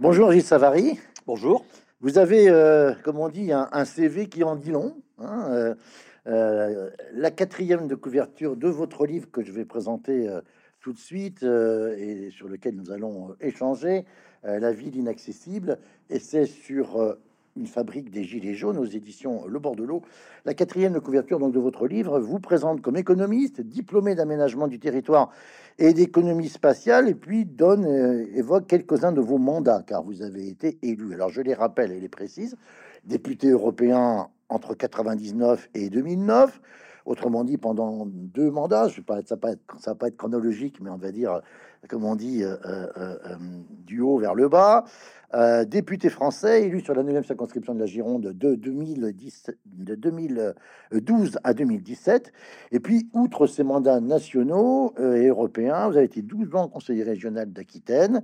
Bonjour Gilles Savary. Bonjour. Vous avez, euh, comme on dit, un, CV qui en dit long. Hein, euh, euh, la quatrième de couverture de votre livre que je vais présenter tout de suite et sur lequel nous allons échanger, La ville inaccessible, et c'est sur une fabrique des Gilets jaunes aux éditions Le Bord de l'eau. La quatrième de couverture donc de votre livre vous présente comme économiste, diplômé d'aménagement du territoire et d'économie spatiale, et puis donne euh, évoque quelques-uns de vos mandats, car vous avez été élu. Alors je les rappelle et les précise député européen entre 99 et 2009. Autrement dit, pendant deux mandats, je pas, ça ça va pas être chronologique, mais on va dire, comme on dit, euh, euh, du haut vers le bas. Euh, député français élu sur la 9e circonscription de la Gironde de, 2010, de 2012 à 2017. Et puis, outre ces mandats nationaux euh, et européens, vous avez été 12 ans conseiller régional d'Aquitaine,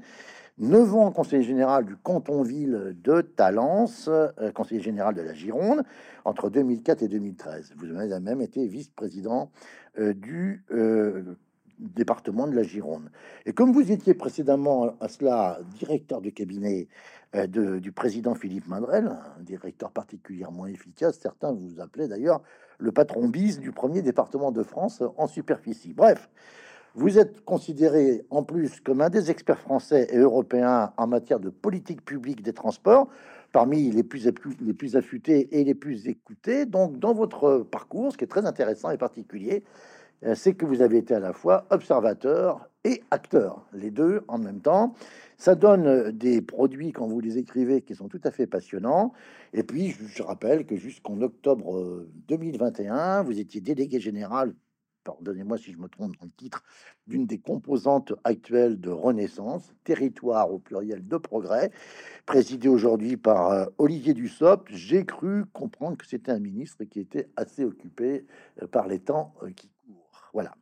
9 ans conseiller général du canton-ville de Talence, euh, conseiller général de la Gironde, entre 2004 et 2013. Vous avez même été vice-président du département de la Gironde. Et comme vous étiez précédemment à cela directeur de cabinet euh, du président Philippe Mandrel, un directeur particulièrement efficace, certains vous appelaient d'ailleurs le patron bis du premier département de France en superficie. Bref, vous êtes considéré en plus comme un des experts français et européens en matière de politique publique des transports, parmi les plus, les plus affûtés et les plus écoutés. Donc, dans votre parcours, ce qui est très intéressant et particulier, euh, c'est que vous avez été à la fois observateur et acteur, les deux en même temps. Ça donne euh, des produits quand vous les écrivez qui sont tout à fait passionnants. Et puis, je rappelle que jusqu'en octobre 2021, euh, vous étiez délégué général, pardonnez-moi si je me trompe dans le titre, d'une des composantes actuelles de Renaissance, territoire au pluriel de progrès, présidé aujourd'hui par Olivier Dussopt. J'ai cru comprendre que c'était un ministre qui était assez occupé par les temps qui voilà.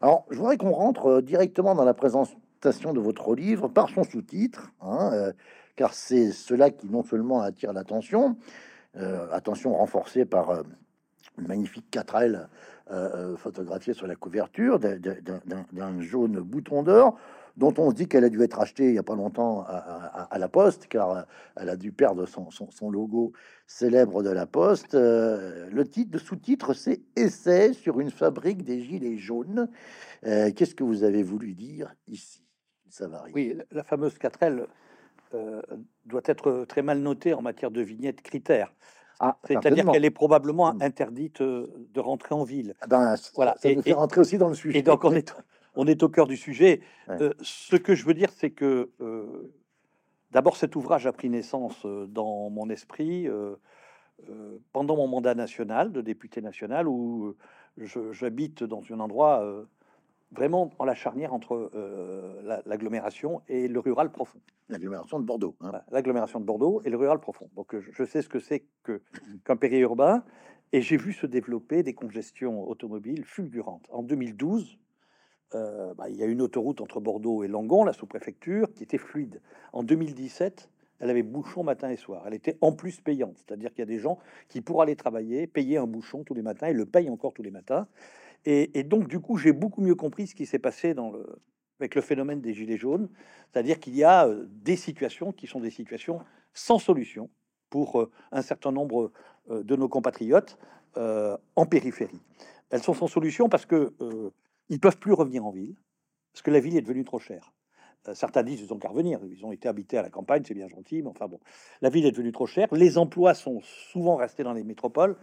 Alors, je voudrais qu'on rentre euh, directement dans la présentation de votre livre par son sous-titre, hein, euh, car c'est cela qui non seulement attire l'attention, euh, attention renforcée par une magnifique 4L photographiée sur la couverture d'un jaune bouton d'or, dont on se dit qu'elle a dû être achetée il n'y a pas longtemps à, la Poste, car euh, elle a dû perdre son, logo célèbre de la Poste. Euh, le titre, sous-titre, c'est Essai sur une fabrique des gilets jaunes. Euh, qu'est-ce que vous avez voulu dire ici Ça varie. Oui, la fameuse 4L doit être très mal notée en matière de vignettes critères. Ah, C'est-à-dire qu'elle est probablement hmm. interdite de rentrer en ville. Ah ben, voilà. Ça et, fait rentrer aussi dans le sujet. Et donc on est, on est au cœur du sujet. Euh, ce que je veux dire, c'est que euh, d'abord, cet ouvrage a pris naissance euh, dans mon esprit pendant mon mandat national de député national, où j'habite dans un endroit vraiment en la charnière entre l'agglomération et le rural profond. L'agglomération de Bordeaux. Hein. L'agglomération de Bordeaux et le rural profond. Donc je sais ce que c'est qu'un périurbain. Et j'ai vu se développer des congestions automobiles fulgurantes. En 2012, euh, bah, il y a une autoroute entre Bordeaux et Langon, la sous-préfecture, qui était fluide. En 2017, elle avait bouchon matin et soir. Elle était en plus payante, c'est-à-dire qu'il y a des gens qui, pour aller travailler, payaient un bouchon tous les matins et le payent encore tous les matins. Et, donc, du coup, j'ai beaucoup mieux compris ce qui s'est passé avec le phénomène des gilets jaunes, c'est-à-dire qu'il y a euh, des situations qui sont des situations sans solution pour euh, un certain nombre de nos compatriotes en périphérie. Elles sont sans solution parce que ils peuvent plus revenir en ville parce que la ville est devenue trop chère. Euh, certains disent qu'ils ont qu'à revenir. Ils ont été habités à la campagne, c'est bien gentil, mais enfin bon, la ville est devenue trop chère. Les emplois sont souvent restés dans les métropoles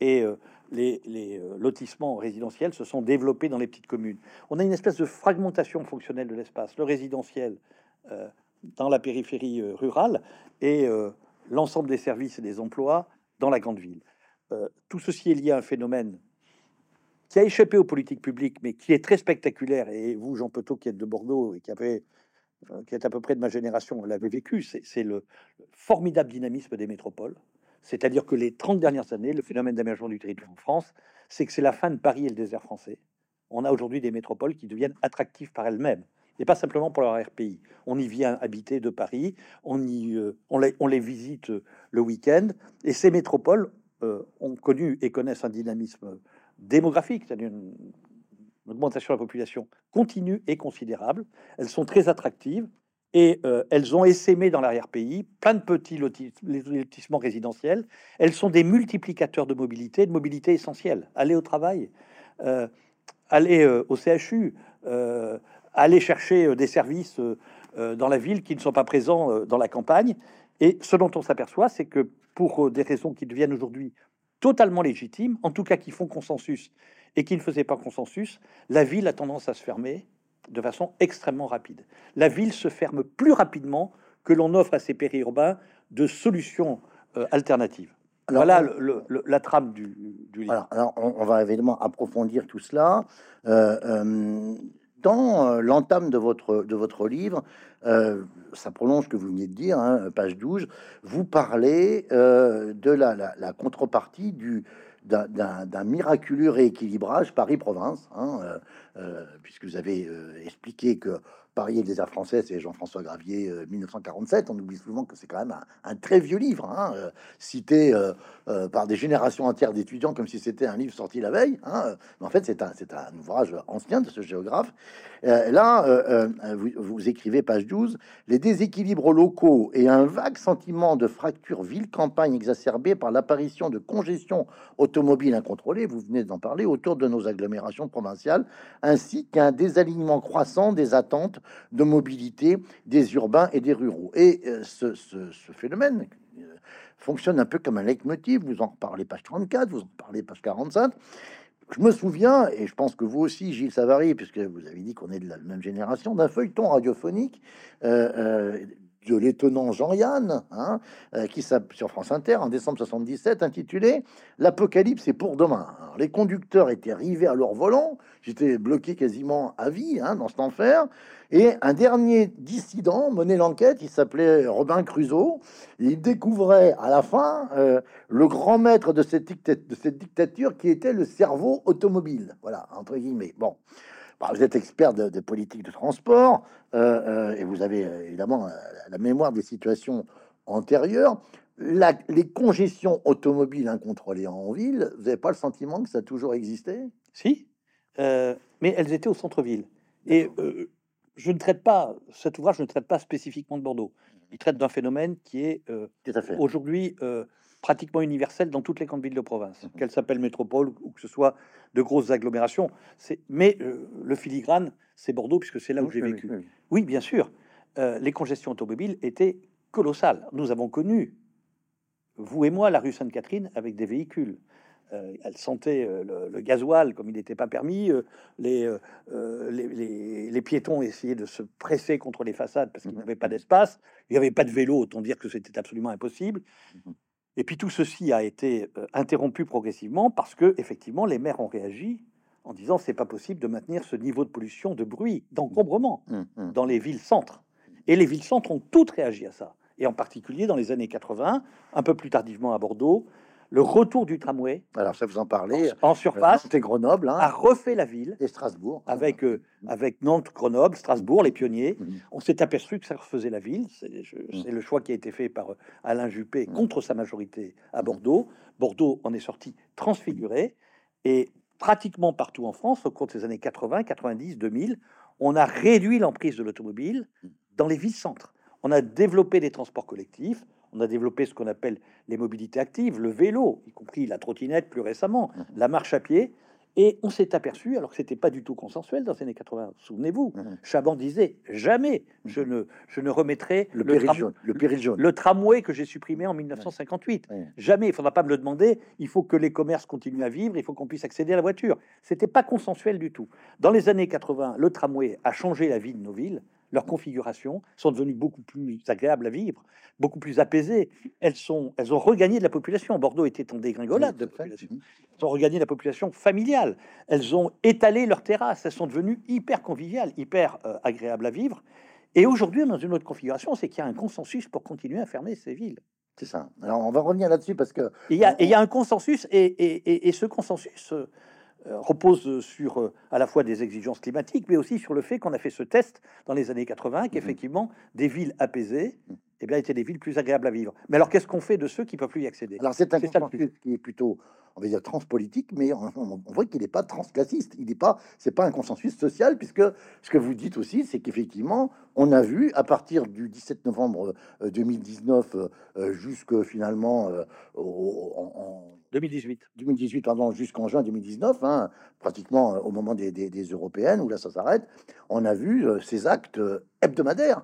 et euh, les, euh, lotissements résidentiels se sont développés dans les petites communes. On a une espèce de fragmentation fonctionnelle de l'espace. Le résidentiel dans la périphérie rurale et l'ensemble des services et des emplois dans la grande ville. tout ceci est lié à un phénomène qui a échappé aux politiques publiques, mais qui est très spectaculaire. Et vous, Jean Petot, qui êtes de Bordeaux et qui avait euh, qui est à peu près de ma génération, l'avait vécu, c'est le formidable dynamisme des métropoles. C'est-à-dire que les 30 dernières années, le phénomène d'aménagement du territoire en France, c'est que c'est la fin de Paris et le désert français. On a aujourd'hui des métropoles qui deviennent attractives par elles-mêmes, et pas simplement pour leur RPI. On y vient habiter de Paris, on, y, euh, on, les, visite le week-end, et ces métropoles euh, ont connu et connaissent un dynamisme démographique, c'est-à-dire une, augmentation de la population continue et considérable. Elles sont très attractives et euh, elles ont essaimé dans l'arrière-pays plein de petits lotissements résidentiels. Elles sont des multiplicateurs de mobilité, de mobilité essentielle. Aller au travail, euh, aller euh, au CHU, aller chercher des services dans la ville qui ne sont pas présents dans la campagne. Et ce dont on s'aperçoit, c'est que pour des raisons qui deviennent aujourd'hui totalement légitimes, en tout cas qui font consensus et qui ne faisaient pas consensus, la ville a tendance à se fermer de façon extrêmement rapide. La ville se ferme plus rapidement que l'on offre à ses périurbains de solutions euh, alternatives. voilà la trame du, livre. Alors, on, va évidemment approfondir tout cela. Euh, euh, dans l'entame de votre, de votre livre, ça prolonge ce que vous venez de dire, hein, page 12, vous parlez de la, la, contrepartie du, d'un miraculeux rééquilibrage Paris-Province, hein, euh, euh, puisque vous avez euh, expliqué que Paris et les Arts français, c'est Jean-François Gravier, 1947. On oublie souvent que c'est quand même un, très vieux livre, hein, cité par des générations entières d'étudiants comme si c'était un livre sorti la veille. Hein, mais en fait, c'est un, un, ouvrage ancien de ce géographe. Là, vous, vous, écrivez, page 12, les déséquilibres locaux et un vague sentiment de fracture ville-campagne exacerbé par l'apparition de congestion automobile incontrôlée, vous venez d'en parler, autour de nos agglomérations provinciales, ainsi qu'un désalignement croissant des attentes de mobilité des urbains et des ruraux. Et euh, ce, phénomène euh, fonctionne un peu comme un leitmotiv. Vous en parlez page 34, vous en parlez page 45. Je me souviens, et je pense que vous aussi, Gilles Savary, puisque vous avez dit qu'on est de la même génération, d'un feuilleton radiophonique euh, de l'étonnant Jean-Yann, hein, euh, qui sur France Inter en décembre 77, intitulé L'Apocalypse est pour demain. les conducteurs étaient arrivés à leur volant, j'étais bloqué quasiment à vie hein, dans cet enfer, et un dernier dissident menait l'enquête, il s'appelait Robin Crusoe, il découvrait à la fin euh, le grand maître de cette, de cette dictature qui était le cerveau automobile, voilà, entre guillemets. Bon. Bah, vous êtes expert de, politique de transport euh, euh, et vous avez euh, évidemment la mémoire des situations antérieures. les congestions automobiles incontrôlées en ville, vous n'avez pas le sentiment que ça a toujours existé? Si, mais elles étaient au centre-ville. Et je ne traite pas, cet ouvrage ne traite pas spécifiquement de Bordeaux. Il traite d'un phénomène qui est aujourd'hui pratiquement universelle dans toutes les grandes villes de province, mhm. qu'elles s'appellent métropole ou que ce soit de grosses agglomérations. Mais euh, le filigrane, c'est Bordeaux, puisque c'est là où j'ai vécu. Oui, bien sûr, euh, les congestions automobiles étaient colossales. Nous avons connu, vous et moi, la rue Sainte-Catherine avec des véhicules. Euh, elle sentait le, gasoil comme il n'était pas permis. Les, les, les, piétons essayaient de se presser contre les façades parce qu'il n'y mhm. avait pas d'espace. Il n'y avait pas de vélo, autant dire que c'était absolument impossible. Et puis tout ceci a été euh, interrompu progressivement parce que effectivement les maires ont réagi en disant c'est pas possible de maintenir ce niveau de pollution, de bruit, d'encombrement mmh, mmh. dans les villes centres. Et les villes centres ont toutes réagi à ça. Et en particulier dans les années 80, un peu plus tardivement à Bordeaux, le retour du tramway. Alors ça vous en parlez en, surface. C'était Grenoble, hein. a refait la ville et Strasbourg avec euh, avec Nantes, Grenoble, Strasbourg, les pionniers. Mmh. On s'est aperçu que ça refaisait la ville. C'est mmh. le choix qui a été fait par euh, Alain Juppé mmh. contre sa majorité à Bordeaux. Bordeaux en est sorti transfiguré et pratiquement partout en France au cours des années 80, 90, 2000, on a réduit l'emprise de l'automobile dans les villes centres. On a développé des transports collectifs, on a développé ce qu'on appelle les mobilités actives, le vélo, y compris la trottinette plus récemment, mmh. la marche à pied. Et on s'est aperçu, alors que c'était pas du tout consensuel dans les années 80, souvenez-vous, mmh. Chaban disait jamais mmh. je ne, je ne remettrai le, le, jaune, le, jaune. le tramway que j'ai supprimé en 1958. Jamais, il faudra pas me le demander. Il faut que les commerces continuent à vivre, il faut qu'on puisse accéder à la voiture. C'était pas consensuel du tout. Dans les années 80, le tramway a changé la vie de nos villes leurs configurations sont devenues beaucoup plus agréables à vivre, beaucoup plus apaisées. Elles, sont, elles ont regagné de la population. Bordeaux était en dégringolade de population. Elles ont regagné de la population familiale. Elles ont étalé leurs terrasses. Elles sont devenues hyper conviviales, hyper euh, agréables à vivre. Et aujourd'hui, dans une autre configuration, c'est qu'il y a un consensus pour continuer à fermer ces villes. C'est ça. Alors, on va revenir là-dessus parce que... Il y, a, il y a un consensus, et, et, et ce consensus euh, repose sur euh, à la fois des exigences climatiques, mais aussi sur le fait qu'on a fait ce test dans les années 80, mhm. qu'effectivement, des villes apaisées mhm. Eh bien, étaient des villes plus agréables à vivre. Mais alors, qu'est-ce qu'on fait de ceux qui peuvent plus y accéder? Alors, c'est un consensus qui est plutôt, on va dire, transpolitique, mais on, voit qu'il n'est pas transclassiste. Il n'est pas, c'est pas un consensus social, puisque ce que vous dites aussi, c'est qu'effectivement, on a vu à partir du 17 novembre 2019 jusque finalement en, 2018. 2018, pardon, jusqu'en juin 2019, hein, pratiquement au moment des, européennes, où là ça s'arrête, on a vu ces actes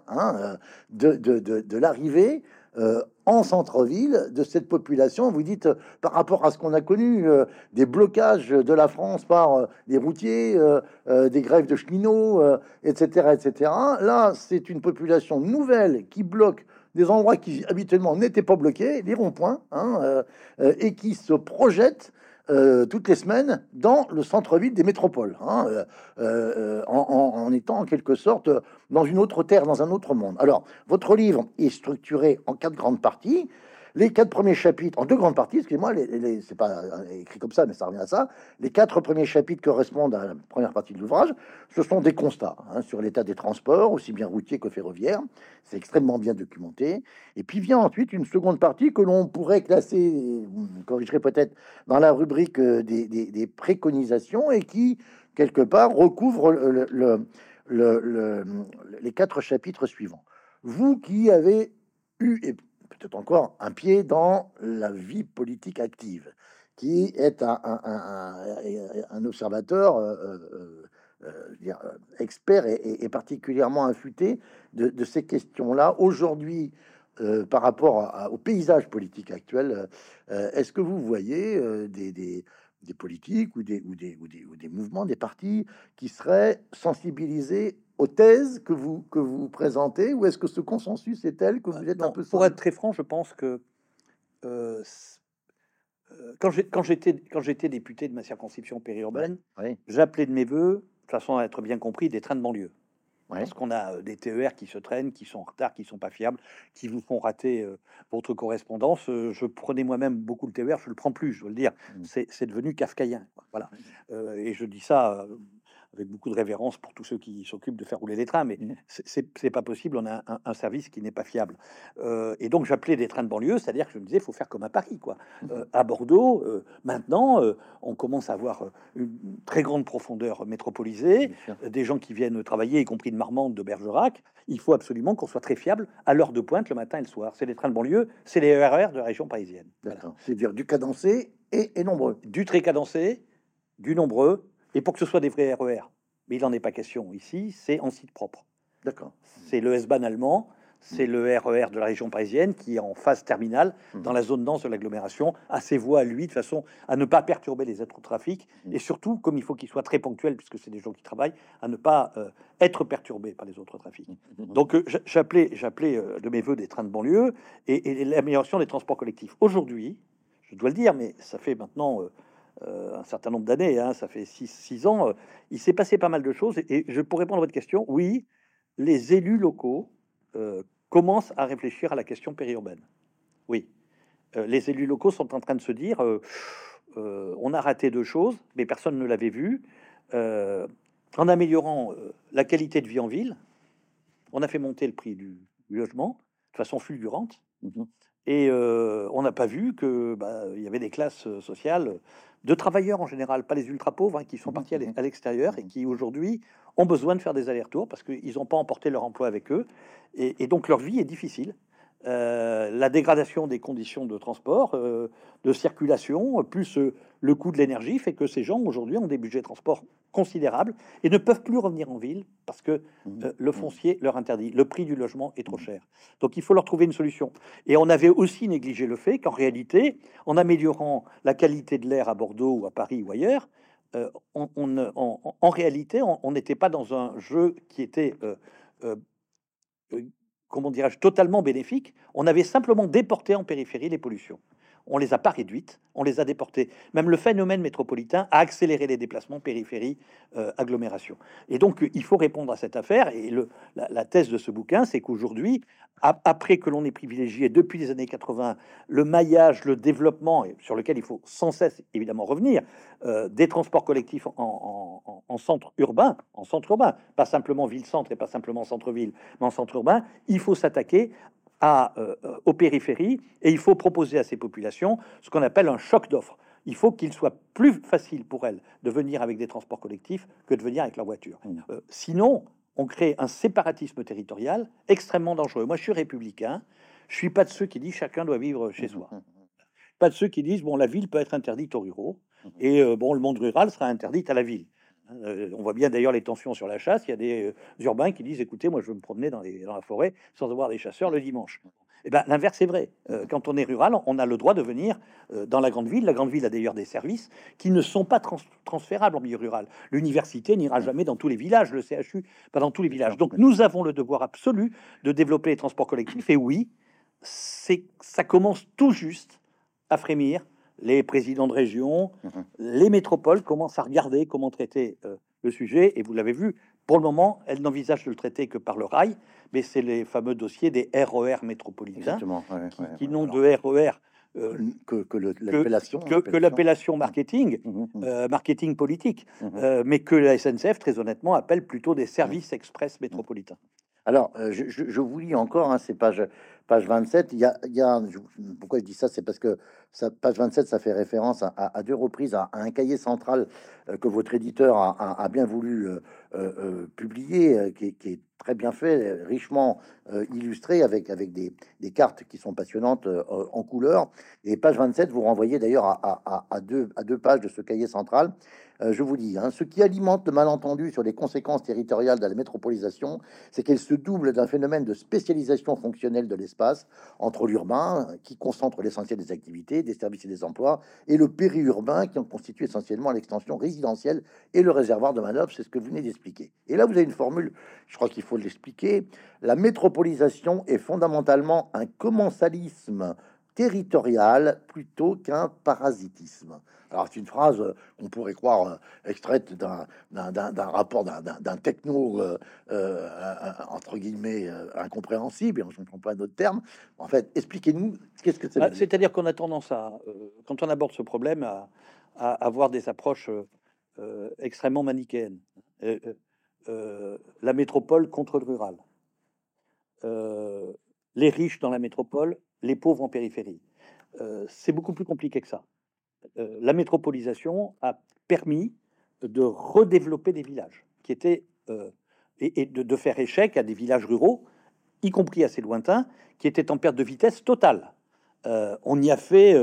hein, de, de, l'arrivée euh, en centre-ville de cette population. Vous dites, euh, par rapport à ce qu'on a connu, euh, des blocages de la France par des routiers, des grèves de cheminots, etc., etc. Là, c'est une population nouvelle qui bloque des endroits qui habituellement n'étaient pas bloqués, des ronds-points, hein, et qui se projette euh, toutes les semaines dans le centre-ville des métropoles, hein, euh, euh, en, étant en quelque sorte dans une autre terre, dans un autre monde. Alors, votre livre est structuré en quatre grandes parties. Les quatre premiers chapitres, en deux grandes parties, excusez-moi, les, c'est pas écrit comme ça, mais ça revient à ça. Les quatre premiers chapitres correspondent à la première partie de l'ouvrage. Ce sont des constats hein, sur l'état des transports, aussi bien routiers que ferroviaires. C'est extrêmement bien documenté. Et puis vient ensuite une seconde partie que l'on pourrait classer, vous me corrigerez peut-être, dans la rubrique euh, des, préconisations et qui, quelque part, recouvre les quatre chapitres suivants. Vous qui avez eu, et peut-être encore un pied dans la vie politique active, qui est un, observateur euh, euh, euh, expert et, particulièrement affûté de, ces questions-là. Aujourd'hui, par rapport au paysage politique actuel, est-ce que vous voyez des, politiques ou des, des, ou des mouvements, des partis qui seraient sensibilisés aux thèses que vous, que vous présentez ou est-ce que ce consensus est tel que vous êtes un peu... Pour être très franc, je pense que euh, euh, quand j'étais député de ma circonscription périurbaine, j'appelais de mes voeux, de façon à être bien compris, des trains de banlieue. Parce qu'on a euh, des TER qui se traînent, qui sont en retard, qui sont pas fiables, qui vous font rater votre correspondance. je prenais moi-même beaucoup le TER, je le prends plus, je veux le dire. Mmh. C'est devenu kafkaïen. Voilà. et je dis ça avec beaucoup de révérence pour tous ceux qui s'occupent de faire rouler les trains, mais mmh. c'est pas possible. On a un, service qui n'est pas fiable. Euh, et donc j'appelais des trains de banlieue, c'est-à-dire que je me disais, il faut faire comme à Paris, quoi. Mmh. Euh, à Bordeaux, euh, maintenant, on commence à avoir une très grande profondeur métropolisée, des gens qui viennent travailler, y compris de Marmande, de Bergerac. Il faut absolument qu'on soit très fiable à l'heure de pointe le matin et le soir. C'est les trains de banlieue, c'est les RER de la région parisienne. C'est-à-dire du cadencé et, et nombreux. Du très cadencé, du nombreux et pour que ce soit des vrais RER. E mais il n'en est pas question ici, c'est en site propre. D'accord. C'est le S-Bahn allemand, c'est le RER e de la région parisienne qui est en phase terminale mmh. dans la zone dense de l'agglomération, à ses voies à lui, de façon à ne pas perturber les autres trafics, mmh. et surtout, comme il faut qu'il soit très ponctuel, puisque c'est des gens qui travaillent, à ne pas euh, être perturbé par les autres trafics. Donc euh, j'appelais, j'appelais euh, de mes voeux des trains de banlieue et, et l'amélioration des transports collectifs. Aujourd'hui, je dois le dire, mais ça fait maintenant euh, un certain nombre d'années, hein, ça fait 6 ans, euh, il s'est passé pas mal de choses. Et, pour répondre à votre question, oui, les élus locaux euh, commencent à réfléchir à la question périurbaine. Oui, les élus locaux sont en train de se dire, on a raté deux choses, mais personne ne l'avait vu. en améliorant la qualité de vie en ville, on a fait monter le prix du, logement de façon fulgurante. Mmh et on n'a pas vu que bah, il y avait des classes sociales de travailleurs en général, pas les ultra pauvres, hein, qui sont mmh partis mmh à l'extérieur et qui aujourd'hui ont besoin de faire des allers-retours parce qu'ils n'ont pas emporté leur emploi avec eux et, donc leur vie est difficile. Euh, la dégradation des conditions de transport, euh, de circulation, plus euh, le coût de l'énergie fait que ces gens aujourd'hui ont des budgets de transport considérables et ne peuvent plus revenir en ville parce que mmh. le foncier leur interdit. Le prix du logement est trop cher. Donc il faut leur trouver une solution. Et on avait aussi négligé le fait qu'en réalité, en améliorant la qualité de l'air à Bordeaux ou à Paris ou ailleurs, on, en réalité, on n'était pas dans un jeu qui était comment dirais-je, totalement bénéfique. On avait simplement déporté en périphérie les pollutions. On les a pas réduites, on les a déportées. Même le phénomène métropolitain a accéléré les déplacements périphérie-agglomération. Euh, et donc, il faut répondre à cette affaire. Et la, thèse de ce bouquin, c'est qu'aujourd'hui, après que l'on ait privilégié depuis les années 80 le maillage, le développement, sur lequel il faut sans cesse évidemment revenir, euh, des transports collectifs en, centre urbain, en centre urbain, pas simplement ville-centre et pas simplement centre-ville, mais en centre urbain, il faut s'attaquer à, euh, aux périphéries et il faut proposer à ces populations ce qu'on appelle un choc d'offres. Il faut qu'il soit plus facile pour elles de venir avec des transports collectifs que de venir avec leur voiture. Mmh. Euh, sinon, on crée un séparatisme territorial extrêmement dangereux. Moi, je suis républicain. Je suis pas de ceux qui disent chacun doit vivre chez soi. Pas de ceux qui disent bon, la ville peut être interdite aux ruraux et euh, bon, le monde rural sera interdit à la ville. Euh, on voit bien d'ailleurs les tensions sur la chasse. Il y a des euh, urbains qui disent écoutez, moi je veux me promener dans, les, dans la forêt sans avoir des chasseurs le dimanche. Eh ben, l'inverse est vrai. Euh, quand on est rural, on a le droit de venir euh, dans la grande ville. La grande ville a d'ailleurs des services qui ne sont pas trans- transférables en milieu rural. L'université n'ira jamais dans tous les villages, le CHU pas dans tous les villages. Donc nous avons le devoir absolu de développer les transports collectifs. Et oui, ça commence tout juste à frémir. Les présidents de région, Mhm. les métropoles commencent à regarder comment traiter euh, le sujet. Et vous l'avez vu, pour le moment, elles n'envisagent de le traiter que par le rail, mais c'est les fameux dossiers des RER métropolitains Exactement. ouais, qui, ouais, qui ouais. n'ont de RER euh, que, l'appellation. que, que l'appellation marketing, Mhm, mhm, euh, marketing politique, mais que la SNCF, très honnêtement, appelle plutôt des services express métropolitains. Alors, je, je- je vous lis encore, hein, c'est page, page 27. Il pourquoi je dis ça C'est parce que ça, page 27, ça fait référence à, deux reprises à, un cahier central euh, que votre éditeur a, bien voulu euh, euh, publier, qui, est- très bien fait, richement illustré, avec, avec des, cartes qui sont passionnantes en couleur. Et page 27, vous renvoyez d'ailleurs à deux, à deux pages de ce cahier central. Euh, je vous dis, hein, ce qui alimente le malentendu sur les conséquences territoriales de la métropolisation, c'est qu'elle se double d'un phénomène de spécialisation fonctionnelle de l'espace entre l'urbain, qui concentre l'essentiel des activités, des services et des emplois, et le périurbain, qui en constitue essentiellement l'extension résidentielle et le réservoir de manœuvre. C'est ce que vous venez d'expliquer. Et là, vous avez une formule, je crois qu'il faut l'expliquer. La métropolisation est fondamentalement un commensalisme territorial plutôt qu'un parasitisme. Alors, c'est une phrase euh, qu'on pourrait croire euh, extraite d'un rapport d'un- techno, euh, euh, euh, entre guillemets, euh, incompréhensible, et on ne comprend pas d'autres termes. En fait, expliquez-nous qu'est-ce que c'est. Ah, C'est-à-dire qu'on a tendance à, euh, quand on aborde ce problème, à, à avoir des approches euh, euh, extrêmement manichéennes. Euh, euh, euh, la métropole contre le rural. Euh, les riches dans la métropole, les pauvres en périphérie. Euh, c'est beaucoup plus compliqué que ça. Euh, la métropolisation a permis de redévelopper des villages qui étaient euh, et, de, faire échec à des villages ruraux, y compris assez lointains, qui étaient en perte de vitesse totale. Euh, on y a fait,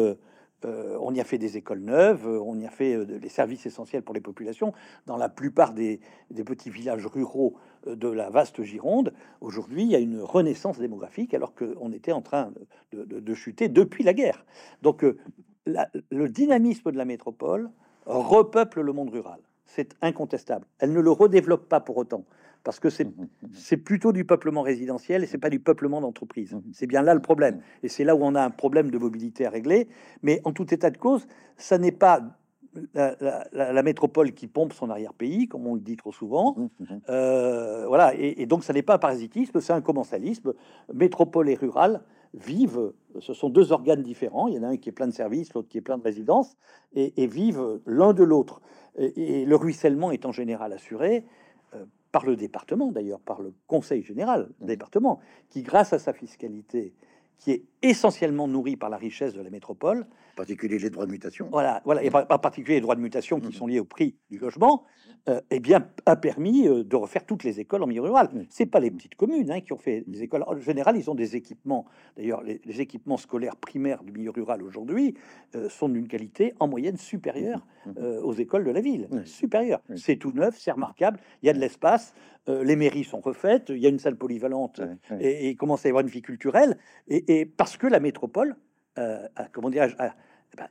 on y a fait des écoles neuves, on y a fait des services essentiels pour les populations. Dans la plupart des, petits villages ruraux de la vaste Gironde, aujourd'hui, il y a une renaissance démographique, alors qu'on était en train de, de- chuter depuis la guerre. Donc, la- le dynamisme de la métropole repeuple le monde rural. C'est incontestable. Elle ne le redéveloppe pas pour autant, parce que c'est c'est plutôt du peuplement résidentiel et c'est pas du peuplement d'entreprise. C'est bien là le problème. Et c'est là où on a un problème de mobilité à régler. Mais en tout état de cause, ça n'est pas la, la- la- la métropole qui pompe son arrière-pays, comme on le dit trop souvent. Euh, voilà. Et, et donc, ça n'est pas un parasitisme, c'est un commensalisme. Métropole et rural vivent, ce sont deux organes différents. Il y en a un qui est plein de services, l'autre qui est plein de résidences, et, et vivent l'un de l'autre. Et, et le ruissellement est en général assuré euh, par le département, d'ailleurs, par le conseil général Mhm. département, qui, grâce à sa fiscalité, qui est essentiellement nourrie par la richesse de la métropole, En particulier les droits de mutation. voilà, voilà, et en particulier les droits de mutation qui Mhm. sont liés au prix du logement, euh, eh bien, a permis euh, de refaire toutes les écoles en milieu rural. Mhm. C'est pas les petites communes hein, qui ont fait des écoles. En général, ils ont des équipements. D'ailleurs, les, les équipements scolaires primaires du milieu rural aujourd'hui euh, sont d'une qualité en moyenne supérieure Mhm. euh, aux écoles de la ville. Supérieure. C'est tout neuf, c'est remarquable. Il y a de l'espace. Euh, les mairies sont refaites. Il y a une salle polyvalente Ouais, ouais. et, et il commence à y avoir une vie culturelle. Et, et parce que la métropole, euh, a- comment dirais-je, a- ben,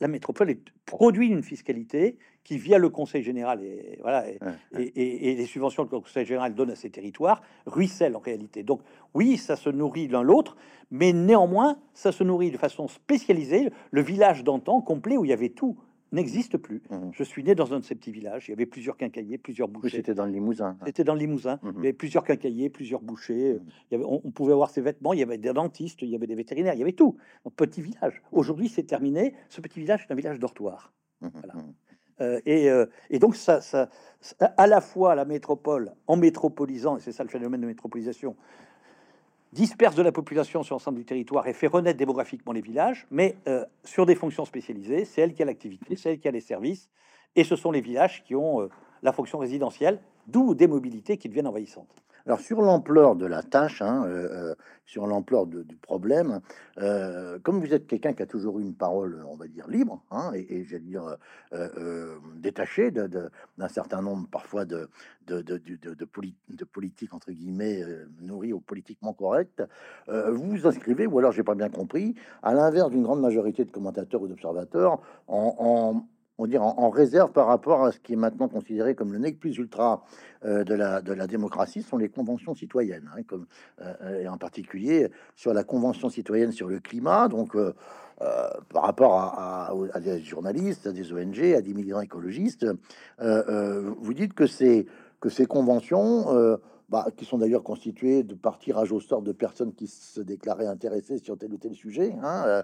la métropole est, produit une fiscalité qui, via le Conseil général et, voilà, et, Ouais, et- et- et les subventions que le Conseil général donne à ces territoires, ruisselle en réalité. Donc oui, ça se nourrit l'un l'autre, mais néanmoins, ça se nourrit de façon spécialisée. Le village d'antan complet où il y avait tout n'existe plus. Mhm. Je suis né dans un de ces petits villages. Il y avait plusieurs quincailliers, plusieurs bouchers. c'était dans le Limousin. C'était dans le Limousin. Mhm. Il y avait plusieurs quincailliers, plusieurs bouchers. Il y avait, on, on pouvait avoir ses vêtements. Il y avait des dentistes, il y avait des vétérinaires, il y avait tout. Un petit village. Aujourd'hui, c'est terminé. Ce petit village est un village dortoir. Mhm, Voilà. Euh, et, euh, et donc, ça, ça- à la fois la métropole, en métropolisant, et c'est ça le phénomène de métropolisation, disperse de la population sur l'ensemble du territoire et fait renaître démographiquement les villages, mais euh, sur des fonctions spécialisées. C'est elle qui a l'activité, c'est elle qui a les services, et ce sont les villages qui ont euh, la fonction résidentielle, d'où des mobilités qui deviennent envahissantes. Alors sur l'ampleur de la tâche, hein, euh, euh, sur l'ampleur du problème, euh, comme vous êtes quelqu'un qui a toujours eu une parole, on va dire libre, hein, et, j'allais dire détaché d'un certain nombre parfois de de, de, de, de, politique entre guillemets nourrie ou politiquement correcte, vous vous inscrivez, ou alors j'ai pas bien compris, à l'inverse d'une grande majorité de commentateurs ou d'observateurs, en on dire, en, réserve par rapport à ce qui est maintenant considéré comme le nec plus ultra euh, de, la, démocratie, sont les conventions citoyennes, hein, comme, euh, et en particulier sur la convention citoyenne sur le climat, donc euh, par rapport à, des journalistes, à des ONG, à des militants écologistes, vous dites que ces conventions bah, qui sont d'ailleurs constitués de par tirage au sort de personnes qui se déclaraient intéressées sur tel ou tel sujet, hein, euh,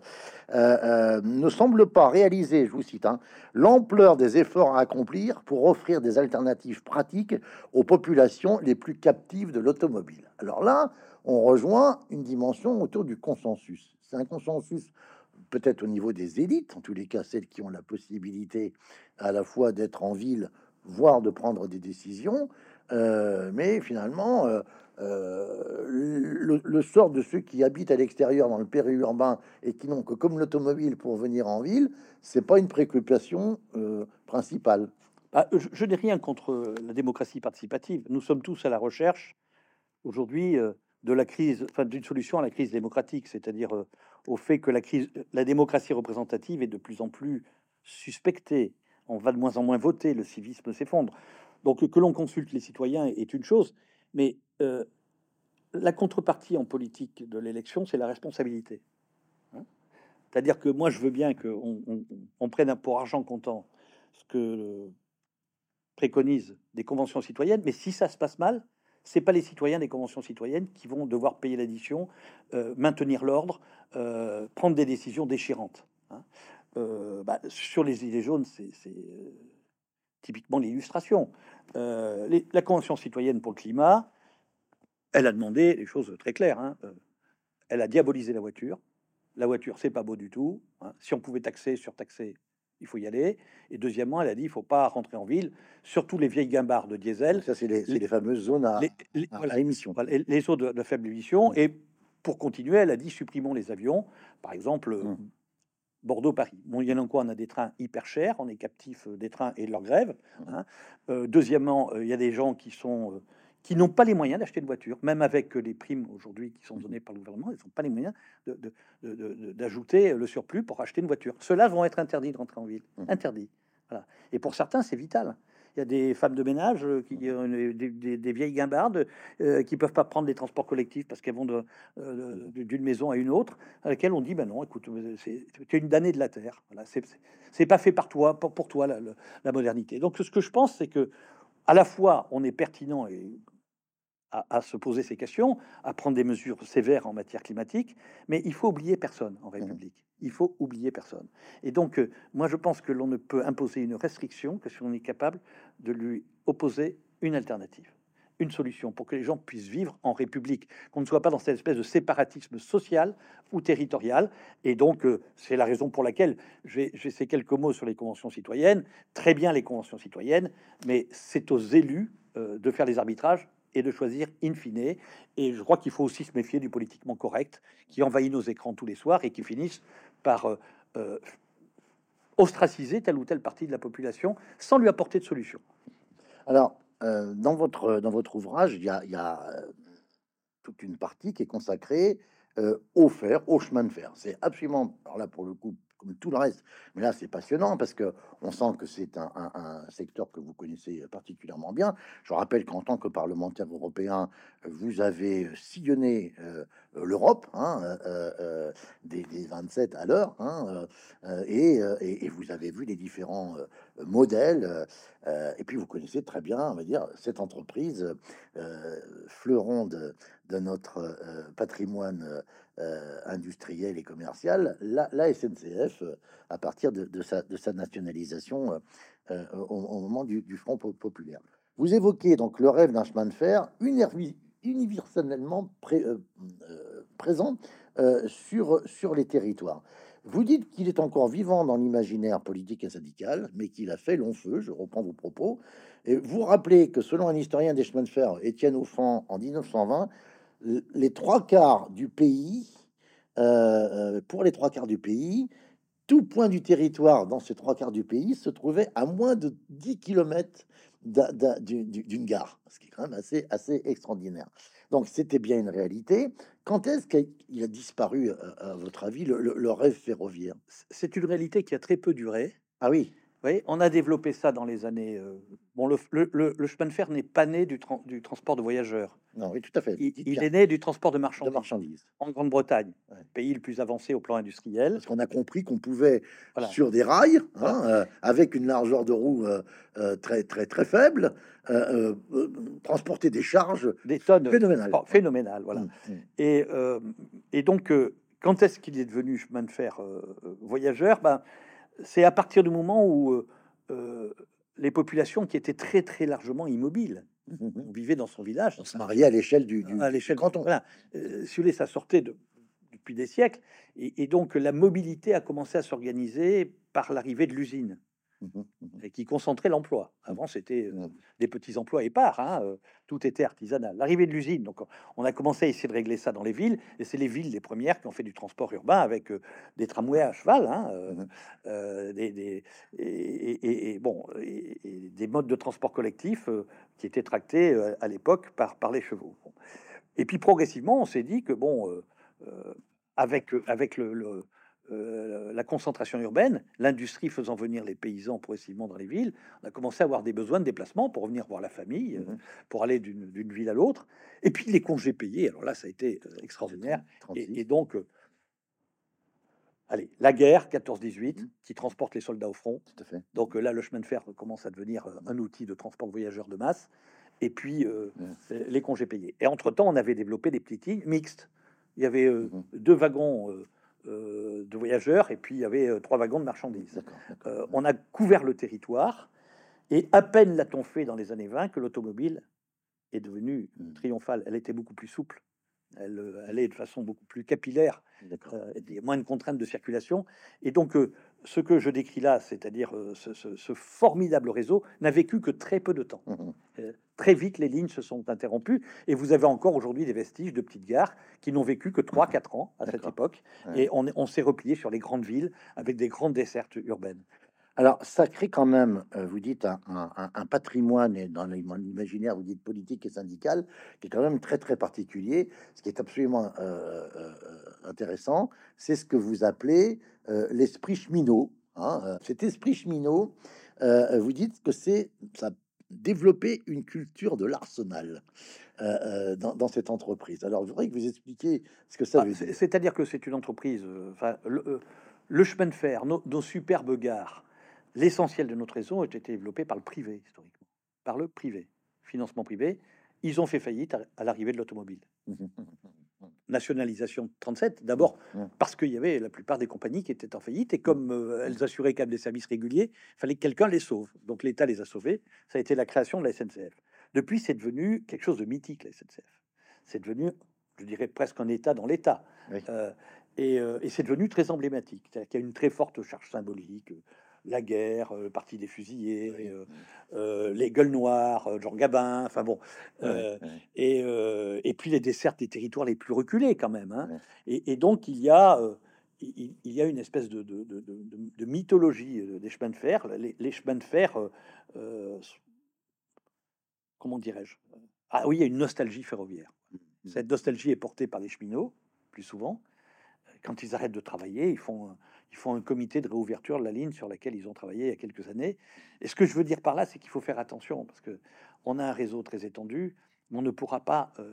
euh, euh, ne semble pas réaliser, je vous cite, hein, l'ampleur des efforts à accomplir pour offrir des alternatives pratiques aux populations les plus captives de l'automobile. Alors là, on rejoint une dimension autour du consensus. C'est un consensus peut-être au niveau des élites, en tous les cas celles qui ont la possibilité à la fois d'être en ville, voire de prendre des décisions, euh, mais finalement, euh, euh, le, sort de ceux qui habitent à l'extérieur dans le périurbain et qui n'ont que comme l'automobile pour venir en ville, c'est pas une préoccupation principale. Bah, je, n'ai rien contre la démocratie participative. Nous sommes tous à la recherche aujourd'hui de la crise, enfin d'une solution à la crise démocratique, c'est-à-dire au fait que la démocratie représentative est de plus en plus suspectée. On va de moins en moins voter, le civisme s'effondre. Donc que l'on consulte les citoyens est une chose, mais euh, la contrepartie en politique de l'élection, c'est la responsabilité. Hein. C'est-à-dire que moi, je veux bien qu'on on, prenne pour argent comptant ce que préconisent des conventions citoyennes, mais si ça se passe mal, c'est pas les citoyens des conventions citoyennes qui vont devoir payer l'addition, euh, maintenir l'ordre, euh, prendre des décisions déchirantes. Hein. Bah, sur les idées jaunes, c'est typiquement l'illustration. Euh, la Convention citoyenne pour le climat, elle a demandé des choses très claires. Hein. Euh, elle a diabolisé la voiture. La voiture, c'est pas beau du tout. Hein. Si on pouvait taxer, surtaxer, il faut y aller. Et deuxièmement, elle a dit il faut pas rentrer en ville, surtout les vieilles guimbards de diesel. Ça, c'est les, fameuses zones à, émission. les, zones de, faible émission. Et pour continuer, elle a dit supprimons les avions. Par exemple, mmh. Bordeaux-Paris. Bon, il y en a quoi On a des trains hyper chers, on est captif euh, des trains et de leur grève. Hein. Euh, deuxièmement, euh, il y a des gens qui sont qui n'ont pas les moyens d'acheter une voiture, même avec les primes aujourd'hui qui sont mmh. données par le gouvernement, ils n'ont pas les moyens d'ajouter le surplus pour acheter une voiture. Ceux-là vont être interdits de rentrer en ville, mmh. interdits. Voilà. Et pour certains, c'est vital. Il y a des femmes de ménage, euh, qui, euh, des, vieilles guimbardes, euh, qui peuvent pas prendre les transports collectifs parce qu'elles vont d'une maison à une autre, à laquelle on dit ben non, écoute, c'est une damnée de la terre. Voilà, c'est pas fait par toi, pour, pour toi la, la, modernité. Donc ce que je pense, c'est que à la fois on est pertinent et à, se poser ces questions, à prendre des mesures sévères en matière climatique, mais il faut oublier personne en mmh République. Il faut oublier personne. Et donc, euh, moi, je pense que l'on ne peut imposer une restriction que si on est capable de lui opposer une alternative, une solution pour que les gens puissent vivre en République, qu'on ne soit pas dans cette espèce de séparatisme social ou territorial. Et donc, euh, c'est la raison pour laquelle j'ai ces quelques mots sur les conventions citoyennes. Très bien les conventions citoyennes, mais c'est aux élus euh, de faire les arbitrages et de choisir in fine. Et je crois qu'il faut aussi se méfier du politiquement correct qui envahit nos écrans tous les soirs et qui finissent par euh, euh, ostraciser telle ou telle partie de la population sans lui apporter de solution. Alors, euh, dans, votre, dans votre ouvrage, il y a, y a toute une partie qui est consacrée au fer, au chemin de fer. C'est absolument, alors là pour le coup, comme tout le reste. Mais là, c'est passionnant parce que on sent que c'est un, secteur que vous connaissez particulièrement bien. Je rappelle qu'en tant que parlementaire européen, vous avez sillonné euh, l'Europe, hein, euh, euh, des, 27 à l'heure, hein, et, vous avez vu les différents modèles. et puis, vous connaissez très bien, on va dire, cette entreprise fleuron de, de notre patrimoine euh, industrielle et commerciale, la, SNCF, euh, à partir de, sa, nationalisation euh, au, moment du, Front populaire. Vous évoquez donc le rêve d'un chemin de fer universellement présent euh, sur, les territoires. Vous dites qu'il est encore vivant dans l'imaginaire politique et syndical, mais qu'il a fait long feu, je reprends vos propos. Et vous rappelez que selon un historien des chemins de fer, Étienne Offrand, en 1920, les trois quarts du pays, euh, euh, pour les trois quarts du pays, tout point du territoire dans ces trois quarts du pays se trouvait à moins de 10 km d'une gare, ce qui est quand même assez, assez extraordinaire. Donc c'était bien une réalité. Quand est-ce qu'il a disparu, à, votre avis, le rêve ferroviaire? C'est une réalité qui a très peu duré. Ah oui on a développé ça dans les années. Euh, bon, le, le, chemin de fer n'est pas né du, du, transport de voyageurs. Non, oui, tout à fait. Il, est né du transport de marchandises, marchandises. en Grande-Bretagne, pays le plus avancé au plan industriel. Parce qu'on a compris qu'on pouvait, sur des rails, hein, euh, avec une largeur de roue euh, très, très, très faible, transporter des charges des tonnes phénoménales. Oh, phénoménales, voilà. Mmh, mmh. Et, et donc, quand est-ce qu'il est devenu chemin de fer voyageur? Ben, c'est à partir du moment où euh, euh, les populations qui étaient très très largement immobiles, on vivait dans son village, on se mariait à l'échelle du, du, à l'échelle canton. Voilà, euh, si vous voulez, ça sortait de, depuis des siècles, et, et, donc la mobilité a commencé à s'organiser par l'arrivée de l'usine. Mmh mmh et qui concentrait l'emploi. Avant, c'était euh, mmh. des petits emplois épars, hein, euh, tout était artisanal. L'arrivée de l'usine, donc on a commencé à essayer de régler ça dans les villes, et c'est les villes les premières qui ont fait du transport urbain avec euh, des tramways à cheval, hein, des, et, bon, des modes de transport collectif qui étaient tractés à l'époque par, par les chevaux. Et puis progressivement, on s'est dit que bon, avec, avec le euh, la concentration urbaine, l'industrie faisant venir les paysans progressivement dans les villes, on a commencé à avoir des besoins de déplacement pour revenir voir la famille, euh, mmh pour aller d'une ville à l'autre. Et puis les congés payés, alors là, ça a été euh, extraordinaire. Et, donc, allez, la guerre 14-18 mmh. qui transporte les soldats au front. Tout à fait. Donc là, le chemin de fer commence à devenir un outil de transport de voyageurs de masse. Et puis mmh. les congés payés. Et entre-temps, on avait développé des petites lignes mixtes. Il y avait deux wagons de voyageurs et puis il y avait euh, trois wagons de marchandises. Euh, on a couvert le territoire et à peine l'a-t-on fait dans les années 20 que l'automobile est devenue hmm. triomphale. Elle était beaucoup plus souple. Elle allait de façon beaucoup plus capillaire. il y a moins de contraintes de circulation. Et donc, ce que je décris là, c'est-à-dire ce, formidable réseau, n'a vécu que très peu de temps. Mmh très vite, les lignes se sont interrompues et vous avez encore aujourd'hui des vestiges de petites gares qui n'ont vécu que 3-4 ans à cette époque. Et on, s'est replié sur les grandes villes avec des grandes dessertes urbaines. Alors, ça crée quand même, euh, vous dites, un, patrimoine, et dans l'imaginaire, vous dites politique et syndical, qui est quand même très, très particulier. Ce qui est absolument euh, euh, intéressant, c'est ce que vous appelez l'esprit cheminot. Hein, cet esprit cheminot, vous dites que c'est ça développer une culture de l'arsenal euh, dans, cette entreprise. Alors, je voudrais que vous expliquiez ce que ça ah, veut dire. C'est-à-dire que c'est une entreprise, enfin, le, chemin de fer, nos, superbes gares, l'essentiel de notre réseau a été développé par le privé, historiquement. Par le privé, financement privé. Ils ont fait faillite à l'arrivée de l'automobile. nationalisation 37, d'abord parce qu'il y avait la plupart des compagnies qui étaient en faillite et comme euh, elles assuraient quand même des services réguliers, il fallait que quelqu'un les sauve. Donc l'État les a sauvés. Ça a été la création de la SNCF. Depuis, c'est devenu quelque chose de mythique, la SNCF. C'est devenu, je dirais, presque un État dans l'État. Euh, euh, et, c'est devenu très emblématique. Il y a une très forte charge symbolique la guerre, le parti des fusillés, les gueules noires, Jean Gabin, enfin bon, Et, et, puis les dessertes des territoires les plus reculés quand même. Hein. Et, donc il y a, il, y a une espèce de, de, de, mythologie des chemins de fer. Les, chemins de fer, comment dirais-je Ah oui, il y a une nostalgie ferroviaire. Mmh. Cette nostalgie est portée par les cheminots, plus souvent. Quand ils arrêtent de travailler, ils font ils font un comité de réouverture de la ligne sur laquelle ils ont travaillé il y a quelques années. Et ce que je veux dire par là, c'est qu'il faut faire attention parce que on a un réseau très étendu, mais on ne pourra pas, euh,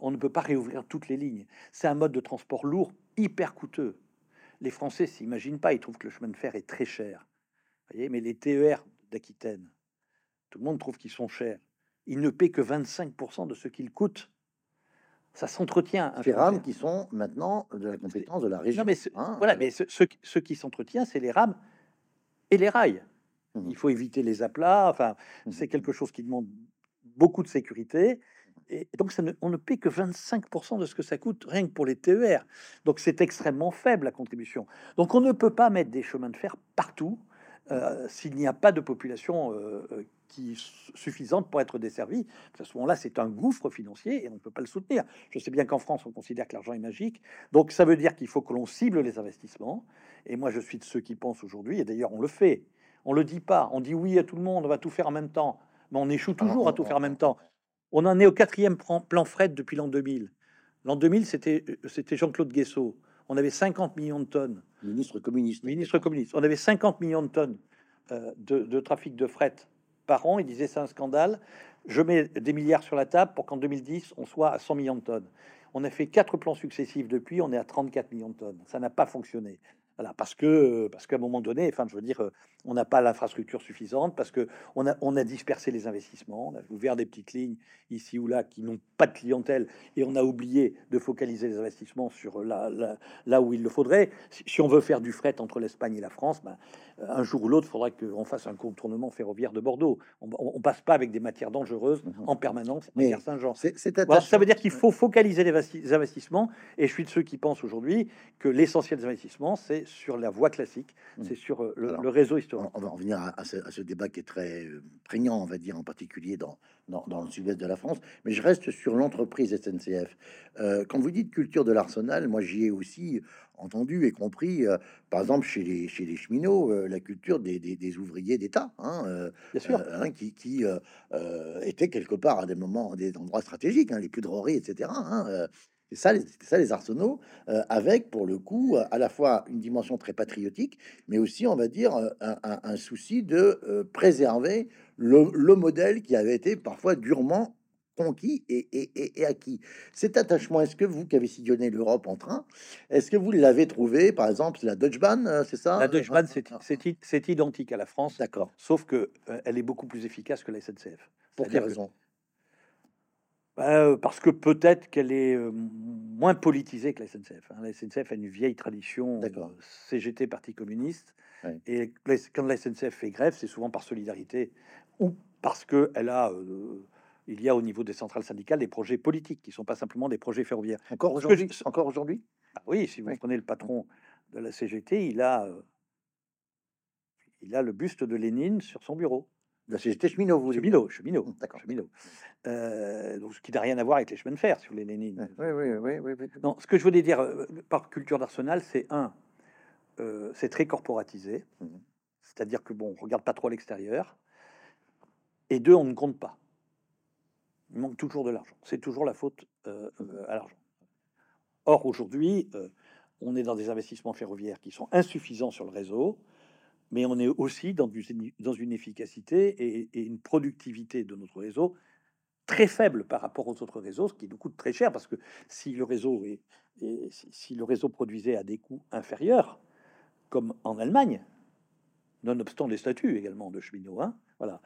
on ne peut pas réouvrir toutes les lignes. C'est un mode de transport lourd, hyper coûteux. Les Français s'imaginent pas, ils trouvent que le chemin de fer est très cher. Voyez, mais les TER d'Aquitaine, tout le monde trouve qu'ils sont chers. Ils ne paient que 25% de ce qu'ils coûtent ça s'entretient. Ces rames qui sont maintenant de la compétence de la région. mais hein, voilà, euh. mais ce, qui s'entretient, c'est les rames et les rails. Mmh. Il faut éviter les aplats. Enfin, mmh. c'est quelque chose qui demande beaucoup de sécurité. Et donc, ça ne, on ne paie que 25% de ce que ça coûte rien que pour les TER. Donc, c'est extrêmement faible la contribution. Donc, on ne peut pas mettre des chemins de fer partout euh, s'il n'y a pas de population euh, euh, qui suffisante pour être desservie. À ce moment-là, c'est un gouffre financier et on ne peut pas le soutenir. Je sais bien qu'en France, on considère que l'argent est magique. Donc, ça veut dire qu'il faut que l'on cible les investissements. Et moi, je suis de ceux qui pensent aujourd'hui, et d'ailleurs, on le fait. On le dit pas. On dit oui à tout le monde, on va tout faire en même temps. Mais on échoue toujours à tout faire en même temps. On en est au quatrième plan fret depuis l'an 2000. L'an 2000, c'était c'était Jean-Claude Guessot. On avait 50 millions de tonnes. Ministre communiste. Ministre communiste. On avait 50 millions de tonnes euh, de, de, trafic de fret par an. Il disait c'est un scandale. Je mets des milliards sur la table pour qu'en 2010, on soit à 100 millions de tonnes. On a fait quatre plans successifs depuis, on est à 34 millions de tonnes. Ça n'a pas fonctionné. Voilà, parce que parce qu'à un moment donné, enfin, je veux dire, on n'a pas l'infrastructure suffisante, parce que on a, on a dispersé les investissements, on a ouvert des petites lignes ici ou là qui n'ont pas de clientèle, et on a oublié de focaliser les investissements sur là, là, là où il le faudrait. Si, on veut faire du fret entre l'Espagne et la France, ben, un jour ou l'autre, il faudra qu'on fasse un contournement ferroviaire de Bordeaux. On, on, passe pas avec des matières dangereuses mmh en permanence. Mais Saint-Jean. Voilà, ça veut dire qu'il faut focaliser les investissements, et je suis de ceux qui pensent aujourd'hui que l'essentiel des investissements, c'est sur la voie classique, mmh. c'est sur euh, le, réseau historique. On va revenir à, ce, débat qui est très euh, prégnant, on va dire, en particulier dans, dans, le sud-est de la France. Mais je reste sur l'entreprise SNCF. Euh, quand vous dites culture de l'arsenal, moi j'y ai aussi entendu et compris, par exemple, chez les, chez les cheminots, la culture des, des, ouvriers d'État, hein, Bien sûr. Hein, qui, qui étaient quelque part à des moments, des endroits stratégiques, hein, les poudreries, etc. C'est ça, ça les arsenaux, euh, avec pour le coup à la fois une dimension très patriotique, mais aussi, on va dire, euh, un, souci de euh, préserver le, modèle qui avait été parfois durement conquis et, acquis. Cet attachement, est-ce que vous qui avez sillonné l'Europe en train, est-ce que vous l'avez trouvé, par exemple, la Deutsche Bahn, c'est ça? La Deutsche Bahn, c'est identique à la France, d'accord, sauf que elle est beaucoup plus efficace que la SNCF. Pour quelle raison? Bah, parce que peut-être qu'elle est moins politisée que la SNCF. Hein. La SNCF a une vieille tradition CGT, Parti communiste. Et quand la SNCF fait grève, c'est souvent par solidarité ou parce que elle a, il y a au niveau des centrales syndicales des projets politiques qui sont pas simplement des projets ferroviaires. Encore aujourd'hui? Encore aujourd'hui? Ah Oui, si vous prenez le patron de la CGT, il a, il a le buste de Lénine sur son bureau. La cheminot, vous Cheminot, cheminot, d'accord, cheminot. Euh, donc, ce qui n'a rien à voir avec les chemins de fer, sur les Lénine. Oui, oui, oui, oui, Non, ce que je voulais dire euh, par culture d'arsenal, c'est un, euh, c'est très corporatisé, mmh. c'est-à-dire que bon, on regarde pas trop à l'extérieur, et deux, on ne compte pas. Il manque toujours de l'argent. C'est toujours la faute à l'argent. Or, aujourd'hui, on est dans des investissements ferroviaires qui sont insuffisants sur le réseau mais on est aussi dans, une efficacité et, une productivité de notre réseau très faible par rapport aux autres réseaux, ce qui nous coûte très cher parce que si le réseau est, si le réseau produisait à des coûts inférieurs, comme en Allemagne, nonobstant les statuts également de cheminots, hein, voilà,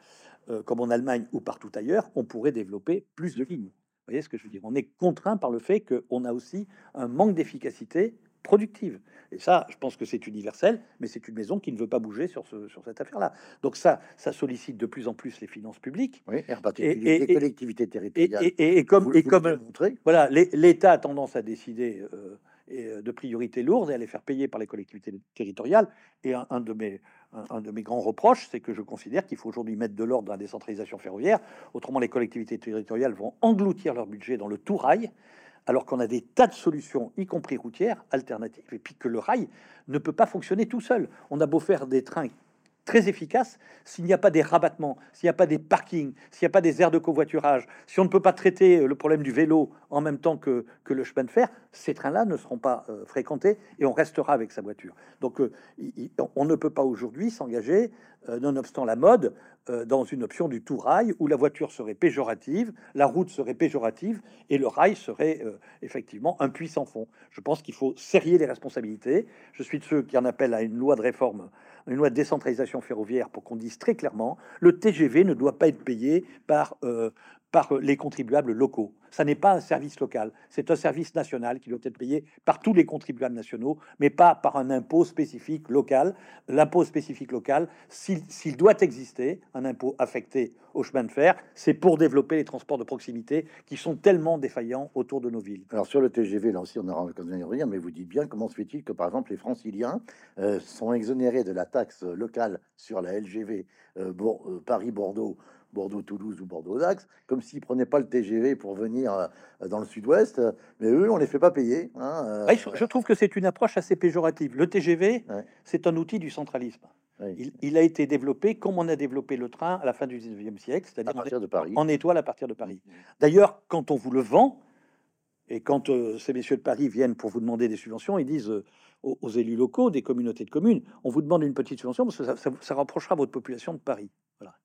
euh, comme en Allemagne ou partout ailleurs, on pourrait développer plus de lignes. Vous voyez ce que je veux dire? On est contraint par le fait qu'on a aussi un manque d'efficacité productive. Et ça, je pense que c'est universel, mais c'est une maison qui ne veut pas bouger sur, ce, sur cette affaire-là. Donc ça, ça sollicite de plus en plus les finances publiques. Oui, et, les collectivités territoriales. Et, comme, et comme voilà, l'État a tendance à décider euh, euh, de priorités lourdes et à les faire payer par les collectivités territoriales. Et un, de mes, un, de mes grands reproches, c'est que je considère qu'il faut aujourd'hui mettre de l'ordre dans la décentralisation ferroviaire. Autrement, les collectivités territoriales vont engloutir leur budget dans le tout rail alors qu'on a des tas de solutions, y compris routières, alternatives, et puis que le rail ne peut pas fonctionner tout seul. On a beau faire des trains très efficaces, s'il n'y a pas des rabattements, s'il n'y a pas des parkings, s'il n'y a pas des aires de covoiturage, si on ne peut pas traiter le problème du vélo en même temps que, que le chemin de fer, ces trains-là ne seront pas euh, fréquentés et on restera avec sa voiture. Donc euh, on ne peut pas aujourd'hui s'engager, euh, nonobstant la mode, dans une option du tout rail où la voiture serait péjorative, la route serait péjorative et le rail serait effectivement un puissant fond. Je pense qu'il faut serrer les responsabilités. Je suis de ceux qui en appellent à une loi de réforme une loi de décentralisation ferroviaire pour qu'on dise très clairement le TGV ne doit pas être payé par, par euh, les contribuables locaux. Ça n'est pas un service local, c'est un service national qui doit être payé par tous les contribuables nationaux, mais pas par un impôt spécifique local. L'impôt spécifique local, s'il doit exister, un impôt affecté au chemin de fer, c'est pour développer les transports de proximité qui sont tellement défaillants autour de nos villes. Alors sur le TGV, là aussi on aura l'occasion d'y revenir, mais vous dites bien comment se fait-il que par exemple les franciliens euh, sont exonérés de la taxe locale sur la LGV euh, Paris-Bordeaux Bordeaux-Toulouse ou Bordeaux-Dax, comme s'ils prenaient pas le TGV pour venir euh, dans le sud-ouest, mais eux, on les fait pas payer. Hein, euh. je, trouve que c'est une approche assez péjorative. Le TGV, c'est un outil du centralisme. Il, a été développé comme on a développé le train à la fin du 19e siècle, c'est-à-dire en étoile à partir de Paris. Mmh. D'ailleurs, quand on vous le vend, et quand euh, ces messieurs de Paris viennent pour vous demander des subventions, ils disent aux, élus locaux des communautés de communes, on vous demande une petite subvention parce que ça, ça rapprochera votre population de Paris. Voilà.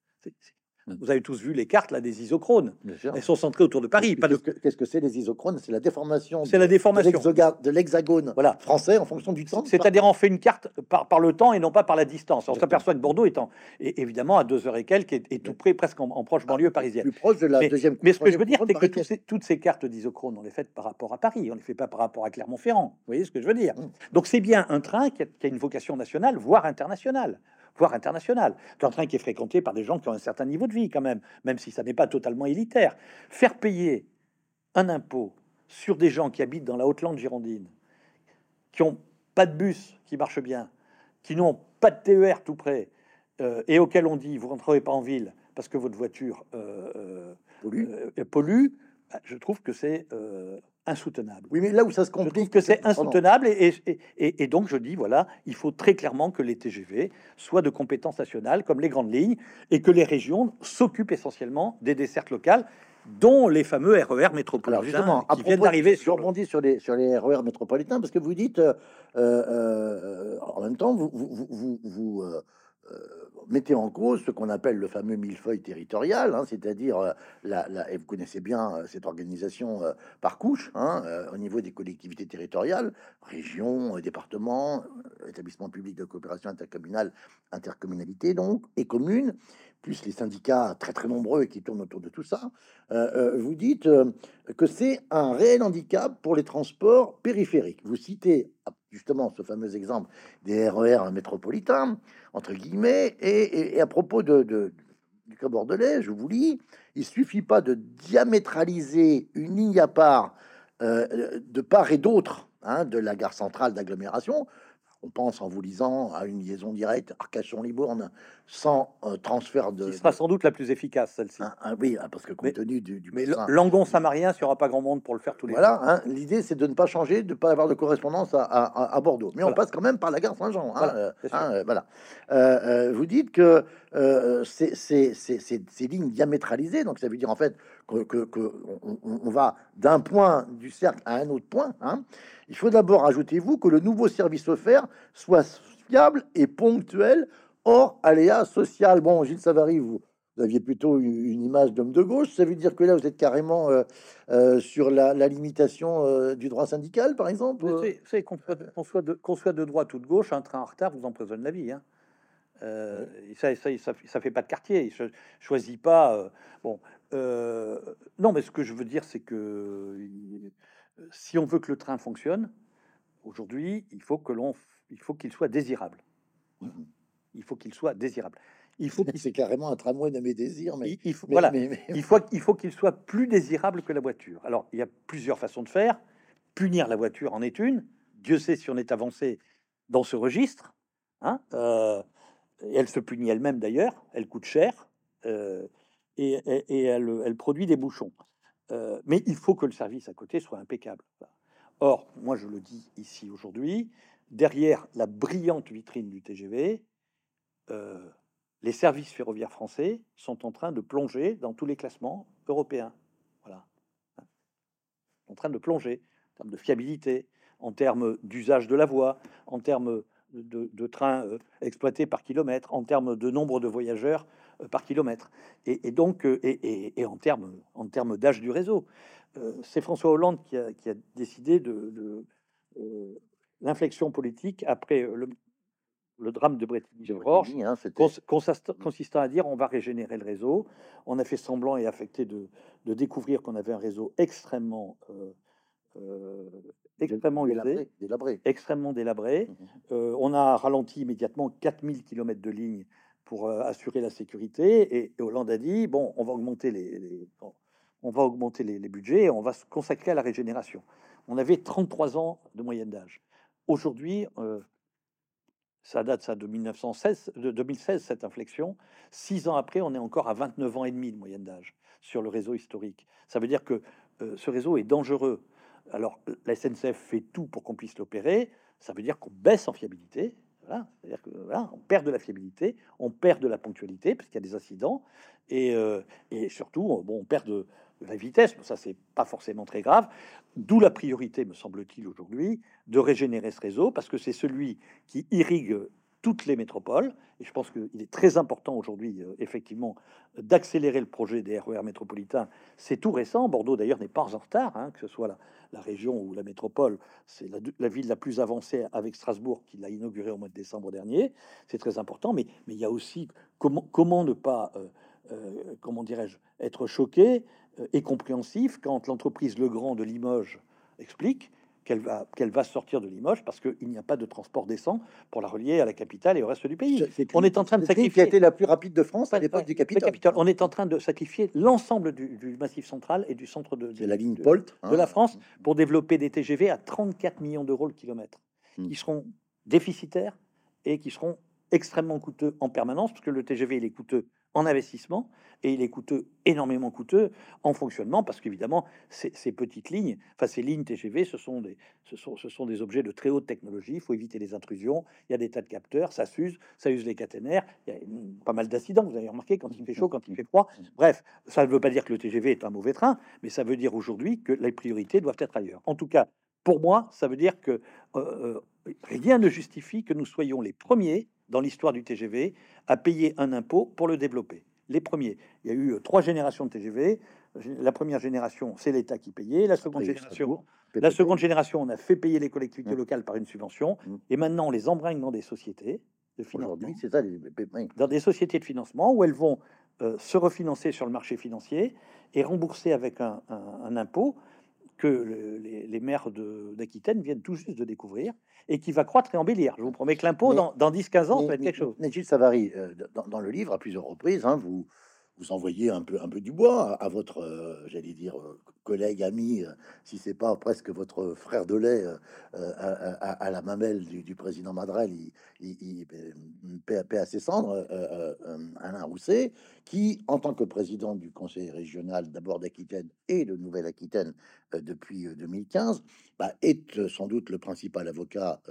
Vous avez tous vu les cartes là des isochrones. Elles sont centrées autour de Paris. Qu'est-ce que c'est les isochrones C'est la déformation. C'est la déformation de l'hexagone voilà. français en fonction du temps. C'est-à-dire on fait une carte par, par, le temps et non pas par la distance. On s'aperçoit que Bordeaux étant et évidemment à deux heures et quelques est, tout près, presque en, proche banlieue parisienne. Plus proche de la mais, deuxième. Mais ce que je veux dire, c'est que toutes ces, cartes d'isochrones, on les fait par rapport à Paris. On les fait pas par rapport à Clermont-Ferrand. Vous voyez ce que je veux dire? Mmh. Donc c'est bien un train qui a une vocation nationale, voire internationale voire international. C'est un train qui est fréquenté par des gens qui ont un certain niveau de vie quand même, même si ça n'est pas totalement élitaire. Faire payer un impôt sur des gens qui habitent dans la Haute-Lande girondine, qui ont pas de bus qui marche bien, qui n'ont pas de TER tout près, euh, et auxquels on dit vous rentrerez pas en ville parce que votre voiture euh, euh, pollue, pollue bah, je trouve que c'est insoutenable. Oui, mais là où ça se complique, que c'est insoutenable et, et, et, donc je dis voilà, il faut très clairement que les TGV soient de compétence nationale comme les grandes lignes et que les régions s'occupent essentiellement des dessertes locales dont les fameux RER e métropolitains qui viennent d'arriver. Je rebondis sur les sur les RER e métropolitains parce que vous dites euh, euh, en même temps vous vous, vous, vous euh, mettez en cause ce qu'on appelle le fameux millefeuille territorial, hein, c'est-à-dire, euh, et vous connaissez bien euh, cette organisation euh, par couche, hein, au niveau des collectivités territoriales, régions, départements, établissements publics de coopération intercommunale, intercommunalité donc, et communes, plus les syndicats très très nombreux qui tournent autour de tout ça, vous dites que c'est un réel handicap pour les transports périphériques. Vous citez justement ce fameux exemple des RER e métropolitains, entre guillemets, et, à propos de, du cas bordelais, je vous lis, il suffit pas de diamétraliser une ligne à part euh, de part et d'autre hein, de la gare centrale d'agglomération on pense en vous lisant à une liaison directe Arcachon-Libourne sans euh, transfert de. Ce sera sans doute la plus efficace, celle-ci. Ah, ah oui, ah, parce que compte tenu du. mais Langon Samarien, il n'y aura pas grand monde pour le faire tous les Voilà, hein, l'idée c'est de ne pas changer, de ne pas avoir de correspondance à, Bordeaux. Mais on passe quand même par la gare Saint-Jean. Hein, voilà. Euh, hein, euh, vous dites que ces lignes diamétralisées, donc ça veut dire en fait que, on, va d'un point du cercle à un autre point. Hein, il faut d'abord, ajoutez-vous, que le nouveau service offert soit fiable et ponctuel, hors aléa social. Bon, Gilles Savary, vous, aviez plutôt une image d'homme de gauche. Ça veut dire que là, vous êtes carrément euh, euh, sur la, limitation euh, du droit syndical, par exemple C'est qu'on soit, de, soit de droite ou de gauche, un train en retard vous emprisonne la vie. Hein. ça, ça, ça, fait pas de quartier. Il choisit pas. bon, non, mais ce que je veux dire, c'est que si on veut que le train fonctionne, aujourd'hui, il faut que l'on, il faut qu'il soit désirable. Mmh il faut qu'il soit désirable. Il faut qu'il c'est carrément un tramway de mes désirs, mais il, faut, voilà, il faut il faut qu'il soit plus désirable que la voiture. Alors, il y a plusieurs façons de faire. Punir la voiture en est une. Dieu sait si on est avancé dans ce registre. Hein euh, elle se punit elle-même d'ailleurs. Elle coûte cher euh, et, elle, produit des bouchons. Euh, mais il faut que le service à côté soit impeccable. Or, moi je le dis ici aujourd'hui, derrière la brillante vitrine du TGV, euh, les services ferroviaires français sont en train de plonger dans tous les classements européens. Voilà. En train de plonger en termes de fiabilité, en termes d'usage de la voie, en termes de, trains euh, exploités par kilomètre, en termes de nombre de voyageurs par kilomètre, et, donc euh, et, en termes en d'âge du réseau. C'est François Hollande qui a, décidé de, l'inflexion politique après le. le drame de Bretigny-sur-Orge, hein, c'était- consistant à dire on va régénérer le réseau. On a fait semblant et affecté de, de découvrir qu'on avait un réseau extrêmement, euh, euh, extrêmement usé, délabré, extrêmement délabré. Mhm. Euh, on a ralenti immédiatement 4000 km de ligne pour assurer la sécurité. Et, Hollande a dit bon, on va augmenter les, les- on- va augmenter les, budgets et on va se consacrer à la régénération. On avait 33 ans de moyenne d'âge. Aujourd'hui, ça date ça de 1916, de 2016 cette inflexion. Six ans après, on est encore à 29 ans et demi de moyenne d'âge sur le réseau historique. Ça veut dire que ce réseau est dangereux. Alors la SNCF fait tout pour qu'on puisse l'opérer. Ça veut dire qu'on baisse en fiabilité. C'est-à-dire que on perd de la fiabilité, on perd de la ponctualité parce qu'il y a des incidents et, euh, et surtout, bon, on perd de la vitesse. Ça, c'est pas forcément très grave. D'où la priorité, me semble-t-il, aujourd'hui, de régénérer ce réseau parce que c'est celui qui irrigue toutes les métropoles. Et je pense qu'il est très important aujourd'hui, euh, effectivement, d'accélérer le projet des RER métropolitains. C'est tout récent. Bordeaux, d'ailleurs, n'est pas en retard, hein, que ce soit la, région ou la métropole. C'est la, ville la plus avancée avec Strasbourg qui l'a inauguré au mois de décembre dernier. C'est très important. Mais, il y a aussi comment, ne pas, euh, euh, comment dirais-je, être choqué et compréhensif quand l'entreprise Legrand de Limoges explique qu'elle va, qu'elle va sortir de Limoges parce qu'il n'y a pas de transport décent pour la relier à la capitale et au reste du pays. On est en train de qui a sacrifier. été la plus rapide de France à l'époque ouais, du le Capitole. Capitole. On est en train de sacrifier l'ensemble du, du massif central et du centre de, C'est la ligne de- Polt de la France pour développer des TGV à 34 millions d'euros le kilomètre, Mm. qui seront déficitaires et qui seront extrêmement coûteux en permanence, parce que le TGV, il est coûteux en investissement et il est coûteux, énormément coûteux en fonctionnement, parce qu'évidemment, ces, ces petites lignes, enfin ces lignes TGV, ce sont, des, ce, sont, ce sont des objets de très haute technologie, il faut éviter les intrusions, il y a des tas de capteurs, ça s'use, ça use les caténaires, il y a pas mal d'accidents, vous avez remarqué, quand il fait chaud, quand il fait froid. Bref, ça ne veut pas dire que le TGV est un mauvais train, mais ça veut dire aujourd'hui que les priorités doivent être ailleurs. En tout cas, pour moi, ça veut dire que euh, euh, rien ne justifie que nous soyons les premiers dans l'histoire du TGV à payer un impôt pour le développer. Les premiers. Il y a eu euh, trois générations de TGV. La première génération, c'est l'État qui payait. La seconde génération, la seconde génération, on a fait payer les collectivités Mm. locales par une subvention. Mm. Et maintenant, on les embrungne dans des sociétés de financement Aujourd'hui, c'est ça, les PPP. dans des sociétés de financement où elles vont euh, se refinancer sur le marché financier et rembourser avec un, un- un impôt que le- les, les maires d'Aquitaine viennent tout juste de découvrir et qui va croître et embellir. Je vous promets que l'impôt, dans, dans 10-15 ans, ça va être quelque chose. Gilles Savary, euh, dans, dans le livre, à plusieurs reprises, hein, vous, vous envoyez un peu, un peu du bois à, votre, euh, j'allais dire, euh, collègue, ami, euh, si c'est pas presque votre frère de lait à, la mamelle du, président Madrel, il, il, à ses cendres, Alain Rousset, qui, en tant que président du conseil régional d'abord d'Aquitaine et de Nouvelle-Aquitaine depuis euh, 2015, bah, est sans doute le principal avocat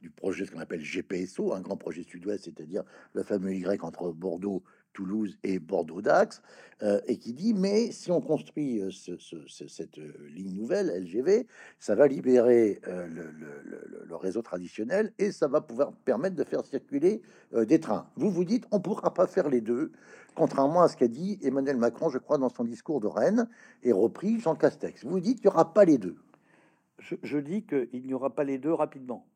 du projet, ce qu'on appelle GPSO, un grand projet sud-ouest, c'est-à-dire le fameux Y entre Bordeaux, Toulouse et Bordeaux-Dax, euh, et qui dit, mais si on construit euh, ce- ce- ce- cette euh, ligne nouvelle, LGV, ça va libérer le, réseau traditionnel et ça va pouvoir permettre de faire circuler des trains. Vous vous dites, on pourra pas faire les deux, contrairement à ce qu'a dit Emmanuel Macron, je crois, dans son discours de Rennes, et repris Jean Castex. Vous dites, il n'y aura pas les deux. Je, dis qu'il n'y aura pas les deux rapidement.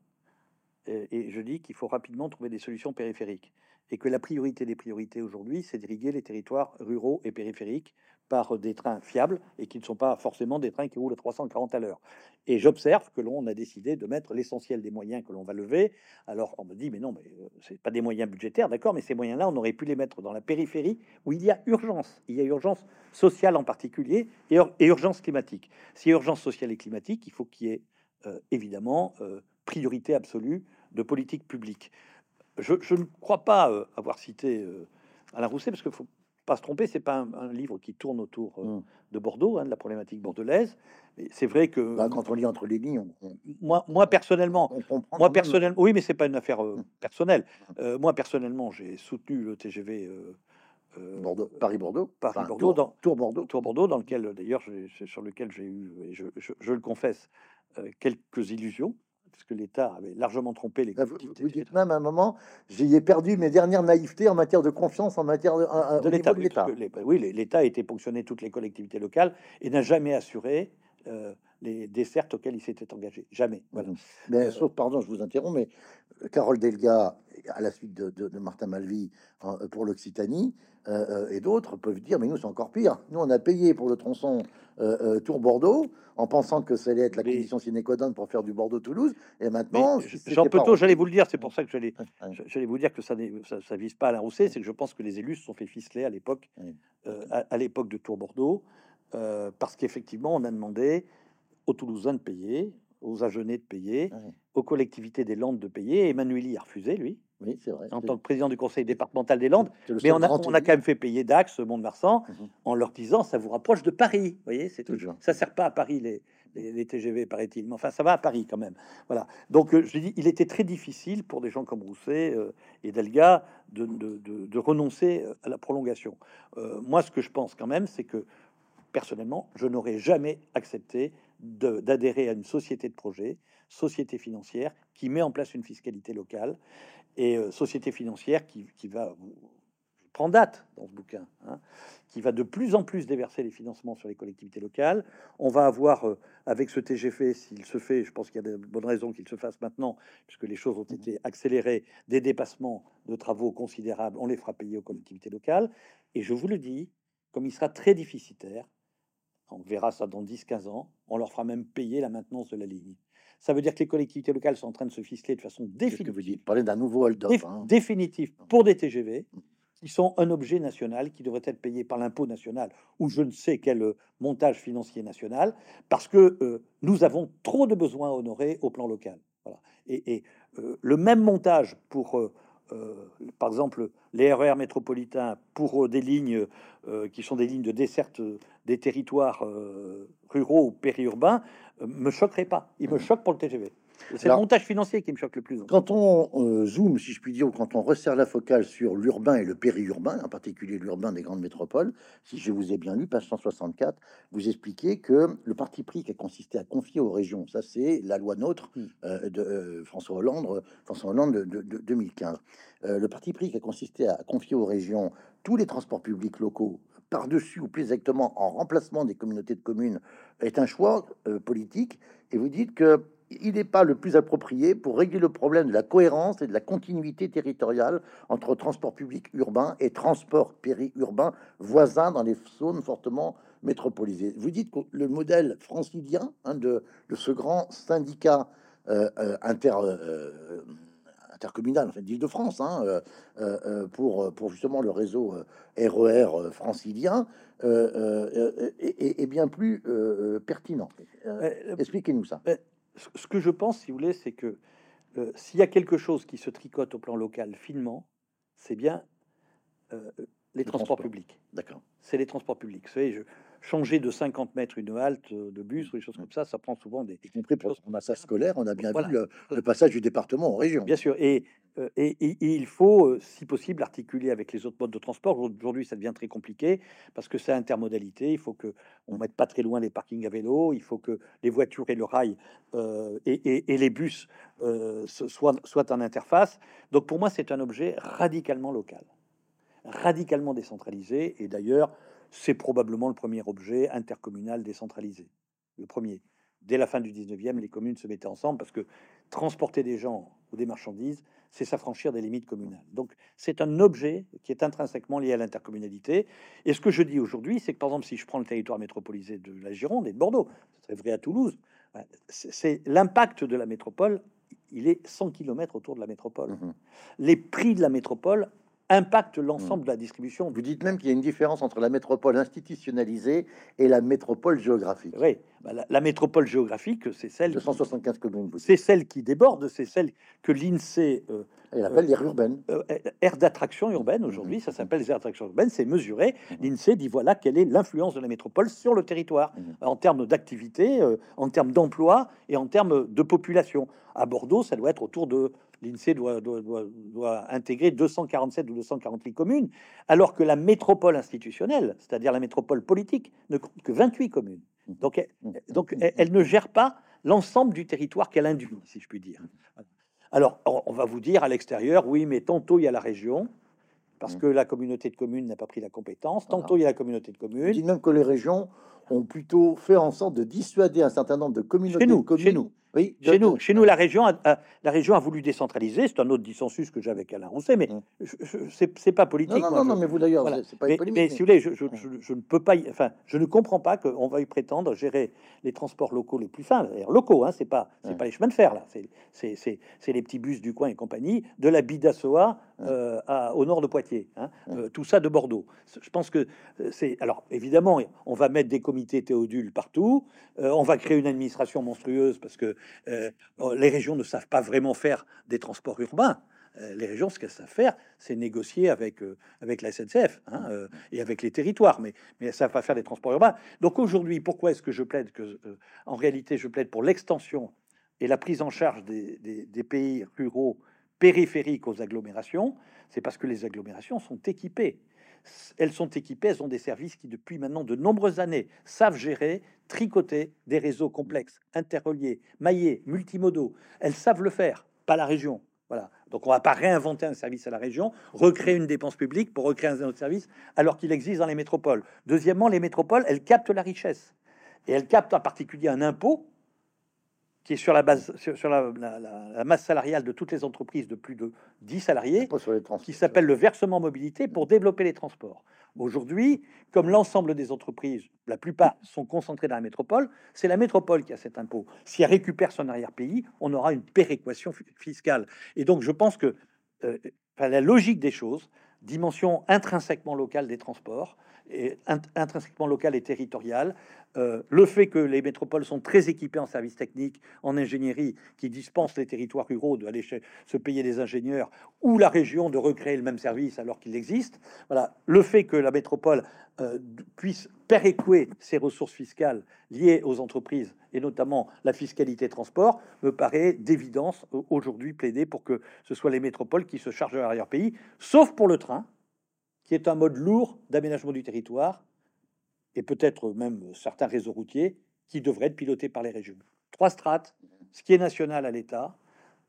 Et je dis qu'il faut rapidement trouver des solutions périphériques. Et que la priorité des priorités aujourd'hui, c'est d'irriguer les territoires ruraux et périphériques par des trains fiables et qui ne sont pas forcément des trains qui roulent à 340 à l'heure. Et j'observe que l'on a décidé de mettre l'essentiel des moyens que l'on va lever. Alors on me dit, mais non, mais euh, c'est pas des moyens budgétaires, d'accord, mais ces moyens-là, on aurait pu les mettre dans la périphérie où il y a urgence. Il y a urgence sociale en particulier et, ur- et urgence climatique. A urgence sociale et climatique, il faut qu'il y ait euh, évidemment euh, priorité absolue de politique publique. Je, je ne crois pas euh, avoir cité euh, Alain Rousset parce qu'il faut pas se tromper, c'est pas un, un livre qui tourne autour euh, Mm. de Bordeaux, hein, de la problématique bordelaise. C'est vrai que Bah, quand on lit entre les lignes, on, on- moi, moi personnellement, on moi personnellement, oui, mais c'est pas une affaire euh, Mm. personnelle. Euh, moi personnellement, j'ai soutenu le TGV Bordeaux, Paris-Bordeaux, Paris-Bordeaux, Tours- dans- Tours-Bordeaux. Tour Bordeaux, dans lequel d'ailleurs, sur lequel j'ai eu, et je, je- je le confesse, quelques illusions, parce que l'État avait largement trompé les Vous, collectivités vous dites même à un moment, j'y ai perdu mes dernières naïvetés en matière de confiance, en matière de, de l'État. Oui, les- l'État a été ponctionné toutes les collectivités locales et n'a jamais assuré euh, les dessertes auxquelles il s'était engagé. Jamais. Voilà. Mhm. Mais Euh, sauf, pardon, je vous interromps, mais euh, Carole Delga, à la suite de, de- de Martin Malvy hein, pour l'Occitanie, euh, euh, et d'autres peuvent dire, mais nous, c'est encore pire. Nous, on a payé pour le tronçon euh, euh, Tours-Bordeaux en pensant que ça allait être la Mais- condition sine qua non pour faire du Bordeaux-Toulouse, et maintenant, Jean Petot, j'allais vous le dire, c'est pour ça que j'allais J'allais vous dire que ça, ça vise pas à la Rousset, c'est que je pense que les élus se sont fait ficeler à l'époque, euh, à, à l'époque de Tour Bordeaux, euh, parce qu'effectivement, on a demandé aux Toulousains de payer, aux Agenais de payer, ouais. aux collectivités des Landes de payer. Et Emmanuel a refusé, lui, Oui, c'est vrai. en tant que président du conseil départemental des Landes. Mais on a, on a quand même fait payer Dax, Mont-de-Marsan, Mhm. en leur disant ça vous rapproche de Paris. Vous voyez, c'est tout. Toujours. Ça sert pas à Paris les, les, les TGV, paraît-il. Mais enfin, ça va à Paris quand même. Voilà. Donc, euh, je dis, il était très difficile pour des gens comme Rousset euh, et Delga de, de- de- de renoncer euh, à la prolongation. Euh, moi, ce que je pense quand même, c'est que personnellement, je n'aurais jamais accepté d'adhérer à une société de projet, société financière qui met en place une fiscalité locale et euh, société financière qui, qui va je prends date dans ce bouquin, hein, qui va de plus en plus déverser les financements sur les collectivités locales. On va avoir, euh, avec ce TGF, s'il se fait, je pense qu'il y a de bonnes raisons qu'il se fasse maintenant, puisque les choses ont été accélérées, des dépassements de travaux considérables, on les fera payer aux collectivités locales. Et je vous le dis, comme il sera très déficitaire, on verra ça dans 10-15 ans, on leur fera même payer la maintenance de la ligne. Ça veut dire que les collectivités locales sont en train de se ficeler de façon que vous définitive dites Parlez d'un nouveau hold-up. déf- hein. définitif pour des TGV qui sont un objet national qui devrait être payé par l'impôt national ou je ne sais quel euh, montage financier national parce que euh, nous avons trop de besoins à honorer au plan local. Voilà. Et, et, euh, le même montage pour, euh, euh, par exemple, les RER métropolitains pour euh, des lignes euh, qui sont des lignes de desserte des territoires ruraux ou périurbains me choquerait pas. Il me choque pour le TGV. C'est le montage financier qui me choque le plus. Quand on euh, zoome, si je puis dire, ou quand on resserre la focale sur l'urbain et le périurbain, en particulier l'urbain des grandes métropoles, si je vous ai bien lu, page 164, vous expliquez que le parti pris qui a consisté à confier aux régions, ça c'est la loi NOTRe Mm. euh, de euh, François Hollande, euh, François Hollande de, de- de 2015. Euh, le parti pris qui a consisté à confier aux régions tous les transports publics locaux par-dessus ou plus exactement en remplacement des communautés de communes est un choix euh, politique et vous dites que il n'est pas le plus approprié pour régler le problème de la cohérence et de la continuité territoriale entre transport public urbain et transport périurbain voisins dans les zones fortement métropolisées. Vous dites que le modèle francilien hein, de, ce grand syndicat inter, intercommunal en fait, d'Île-de-France pour, justement le réseau RER euh, francilien euh, euh, est, est- est bien plus euh, pertinent. Euh, Euh, Expliquez-nous ça. ce que je pense, si vous voulez, c'est que euh, s'il y a quelque chose qui se tricote au plan local finement, c'est bien euh, les Le transports transport. publics. D'accord. C'est les transports publics. Vous savez, je, changer de 50 mètres une halte euh, de bus ou des choses comme ça, ça prend souvent des... Y compris pour massage scolaire, on a bien Voilà. vu le, le passage du département en région. Bien sûr, et, euh, et, et- il faut, euh, si possible, articuler avec les autres modes de transport. Aujourd'hui, ça devient très compliqué parce que c'est intermodalité. Il faut que on mette pas très loin les parkings à vélo. Il faut que les voitures et le rail euh, et, les bus euh, soient, soient en interface. Donc pour moi, c'est un objet radicalement local, radicalement décentralisé. Et d'ailleurs, c'est probablement le premier objet intercommunal décentralisé. Le premier. Dès la fin du 19e, les communes se mettaient ensemble parce que transporter des gens ou des marchandises, c'est s'affranchir des limites communales. Donc c'est un objet qui est intrinsèquement lié à l'intercommunalité. Et ce que je dis aujourd'hui, c'est que par exemple, si je prends le territoire métropolisé de la Gironde et de Bordeaux, ce serait vrai à Toulouse, ouais, c'est l'impact de la métropole, il est 100 km autour de la métropole. Mhm. Les prix de la métropole impactent l'ensemble de la distribution. Vous dites même qu'il y a une différence entre la métropole institutionnalisée et la métropole géographique. Oui, bah, la, la métropole géographique, c'est celle, 275 communes, vous dites. c'est celle qui déborde, c'est celle que l'INSEE euh, Elle appelle l'aire urbaine. euh, aire d'attraction urbaine aujourd'hui, ça s'appelle les aires d'attraction urbaine, c'est mesuré. L'INSEE dit voilà quelle est l'influence de la métropole sur le territoire Mhm. en termes d'activité, euh, en termes d'emploi et en termes de population. À Bordeaux, ça doit être autour de l'INSEE doit, doit, doit, doit intégrer 247 ou 248 communes, alors que la métropole institutionnelle, c'est-à-dire la métropole politique, ne compte que 28 communes. Donc, elle, donc elle, elle ne gère pas l'ensemble du territoire qu'elle induit, si je puis dire. Alors, on, va vous dire à l'extérieur, oui, mais tantôt il y a la région, parce Mmh. que la communauté de communes n'a pas pris la compétence. Tantôt il y a la communauté de communes. dites même que les régions ont plutôt fait en sorte de dissuader un certain nombre de communautés nous, de communes. chez nous. Oui, Chez nous, chez nous, la région, a, a- la région a voulu décentraliser. C'est un autre dissensus que j'ai avec Alain Rousset, mais Mm. c'est pas politique. Non, non, moi, non, je- non, mais vous d'ailleurs, voilà. c'est- pas mais, une polémique. mais si vous voulez, je, je- je- je ne peux pas, y- enfin, je ne comprends pas qu'on veuille prétendre gérer les transports locaux les plus fins, d'ailleurs locaux, hein, c'est pas, c'est Ouais. pas les chemins de fer là, c'est, c'est, c'est, c'est les petits bus du coin et compagnie, de la Bidassoa Ouais. euh, à- au nord de Poitiers, hein, Ouais. euh, tout ça de Bordeaux. Je pense que euh, c'est, alors évidemment, on va mettre des comités théodules partout, euh, on va créer une administration monstrueuse parce que euh, les régions ne savent pas vraiment faire des transports urbains. Euh, Les régions, ce qu'elles savent faire, c'est négocier avec, euh, avec la SNCF hein, et avec les territoires, mais, mais elles savent pas faire des transports urbains. Donc aujourd'hui, pourquoi est-ce que je plaide que, en réalité, je plaide pour l'extension et la prise en charge des pays ruraux périphériques aux agglomérations? C'est parce que les agglomérations sont équipées. Elles sont équipées, elles ont des services qui, depuis maintenant de nombreuses années, savent gérer, tricoter des réseaux complexes, interreliés, maillés, multimodaux. Elles savent le faire, pas la région. Voilà. Donc on va pas réinventer un service à la région, recréer une dépense publique pour recréer un autre service, alors qu'il existe dans les métropoles. Deuxièmement, les métropoles, elles captent la richesse. Et elles captent en particulier un impôt qui est sur la base, sur, sur la, la- la- la masse salariale de toutes les entreprises de plus de 10 salariés, qui s'appelle le versement mobilité pour développer les transports. Aujourd'hui, comme l'ensemble des entreprises, la plupart sont concentrées dans la métropole, c'est la métropole qui a cet impôt. Si elle récupère son arrière-pays, on aura une péréquation fi- fiscale. Et donc, je pense que euh, la logique des choses, dimension intrinsèquement locale des transports, et int- intrinsèquement locale et territoriale, euh, le fait que les métropoles sont très équipées en services techniques, en ingénierie, qui dispensent les territoires ruraux d'aller se payer des ingénieurs, ou la région de recréer le même service alors qu'il existe. Voilà, le fait que la métropole puisse péréquer ses ressources fiscales liées aux entreprises et notamment la fiscalité transport me paraît d'évidence euh, aujourd'hui plaider pour que ce soit les métropoles qui se chargent de l'arrière-pays, sauf pour le train, qui est un mode lourd d'aménagement du territoire et peut-être même certains réseaux routiers qui devraient être pilotés par les régions. Trois strates, ce qui est national à l'État,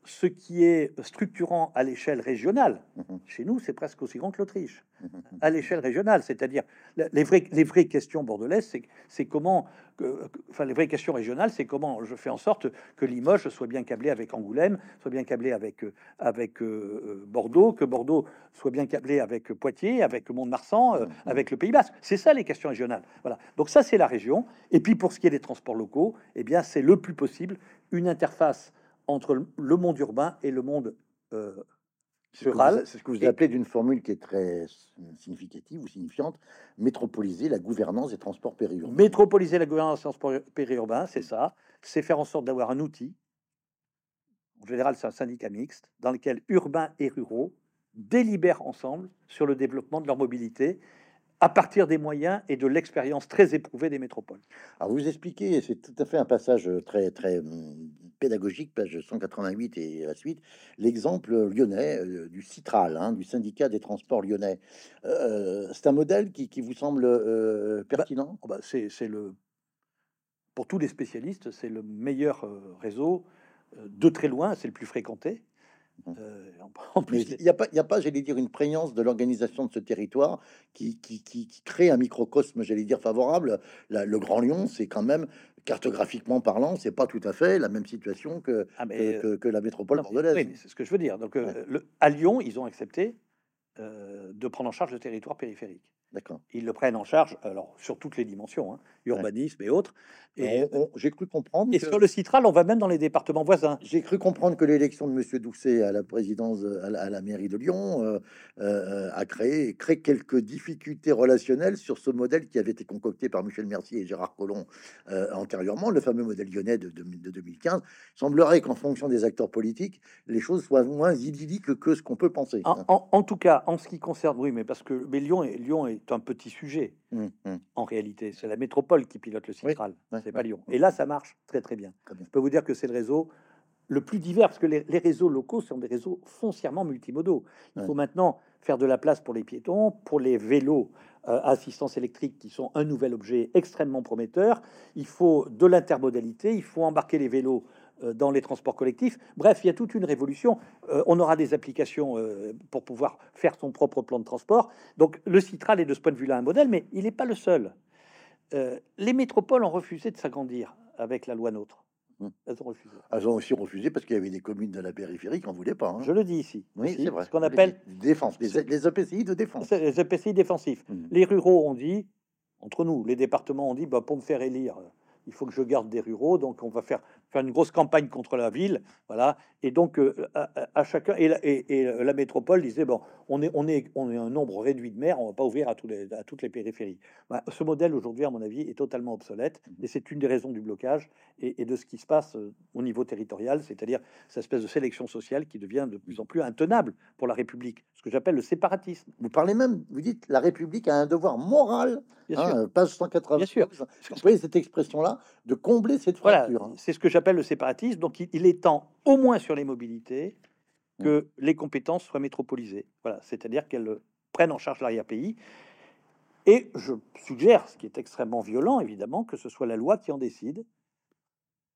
ce qui est structurant à l'échelle régionale. Mhm. Chez nous, c'est presque aussi grand que l'Autriche Mhm. à l'échelle régionale, c'est-à-dire les vraies, les vraies questions bordelaises, c'est, comment, enfin les vraies questions régionales, c'est comment je fais en sorte que Limoges soit bien câblé avec Angoulême, soit bien câblé avec euh, avec euh, euh, Bordeaux, que Bordeaux soit bien câblé avec Poitiers, avec Mont-de-Marsan, euh, Mhm. avec le Pays Basque. C'est ça les questions régionales. Voilà. Donc ça c'est la région. Et puis pour ce qui est des transports locaux, eh bien c'est le plus possible une interface entre le- monde urbain et le monde euh, C'est ce que vous- rural. C'est ce que vous appelez d'une formule qui est très significative ou signifiante, métropoliser la gouvernance des transports périurbains. Métropoliser la gouvernance des transports périurbains, c'est ça. C'est faire en sorte d'avoir un outil. En général, c'est un syndicat mixte dans lequel urbains et ruraux délibèrent ensemble sur le développement de leur mobilité à partir des moyens et de l'expérience très éprouvée des métropoles. Alors vous expliquez, c'est tout à fait un passage très très hum, pédagogique, page 188 et la suite, l'exemple lyonnais euh, du Citral, hein, du syndicat des transports lyonnais. Euh, c'est un modèle qui, qui vous semble euh, pertinent? Oh bah, c'est c'est le, pour tous les spécialistes, c'est le meilleur euh, réseau euh, de très loin, c'est le plus fréquenté. Euh, en- plus, il n'y a pas, y a pas j'allais dire, une prégnance de l'organisation de ce territoire qui, qui, qui- qui crée un microcosme, j'allais dire, favorable. La- le Grand Lyon, c'est quand même, cartographiquement parlant, c'est pas tout à fait la même situation que, ah, mais, que, euh, que- que la métropole Non, bordelaise. oui, c'est ce que je veux dire. Donc, euh, Ouais. le- à Lyon, ils ont accepté euh, de prendre en charge le territoire périphérique. D'accord. Ils le prennent en charge, alors sur toutes les dimensions, hein, urbanisme et autres. Et, J'ai cru comprendre et que- sur le Citral, on va même dans les départements voisins. J'ai cru comprendre que l'élection de Monsieur Doucet à la présidence, à la, à la mairie de Lyon, euh, euh, a créé, créé quelques difficultés relationnelles sur ce modèle qui avait été concocté par Michel Mercier et Gérard Collomb euh, antérieurement, le fameux modèle lyonnais de, de- de 2015. Il semblerait qu'en fonction des acteurs politiques, les choses soient moins idylliques que ce qu'on peut penser. En, en- en tout cas, en ce qui concerne, oui, mais parce que mais Lyon, est, Lyon est un petit sujet Hum, hum. en réalité. C'est la métropole qui pilote le Citral, c'est pas Lyon. Et là, ça marche très très bien. Très bien. Je peux vous dire que c'est le réseau le plus divers, parce que les, les réseaux locaux sont des réseaux foncièrement multimodaux. Il faut maintenant faire de la place pour les piétons, pour les vélos euh, assistance électrique, qui sont un nouvel objet extrêmement prometteur. Il faut de l'intermodalité, il faut embarquer les vélos dans les transports collectifs. Bref, il y a toute une révolution. Euh, on aura des applications euh, pour pouvoir faire son propre plan de transport. Donc le Citral est de ce point de vue-là un modèle, mais il n'est pas le seul. Euh, les métropoles ont refusé de s'agrandir avec la loi NOTRe. Mm. Elles ont refusé. Elles ont aussi refusé parce qu'il y avait des communes de la périphérie qui n'en voulaient pas. hein. Je le dis ici. Oui, c'est vrai. Ce qu'on appelle dit. défense, les, les EPCI de défense. les EPCI défensifs. Mhm. Les ruraux ont dit, entre nous, les départements ont dit, bah, pour me faire élire, euh, il faut que je garde des ruraux, donc on va faire, faire une grosse campagne contre la ville, voilà. Et donc euh, à, chacun, et la, et- et la métropole disait, bon, on est, on est, on est un nombre réduit de maires, on va pas ouvrir à, tous les, à toutes les périphéries. Bah, ce modèle aujourd'hui, à mon avis, est totalement obsolète, et c'est une des raisons du blocage et, et de ce qui se passe euh, au niveau territorial, c'est-à-dire cette espèce de sélection sociale qui devient de plus en plus intenable pour la République, ce que j'appelle le séparatisme. Vous parlez même, vous dites, la République a un devoir moral, Bien hein, sûr. euh, page 180. Bien sûr. Vous voyez cette expression-là, de combler cette Voilà, fracture. hein. c'est ce que j'appelle le séparatisme. Donc, il, il est temps, au moins sur les mobilités, que les compétences soient métropolisées. Voilà, c'est-à-dire qu'elles euh, prennent en charge l'arrière-pays. Et je suggère, ce qui est extrêmement violent, évidemment, que ce soit la loi qui en décide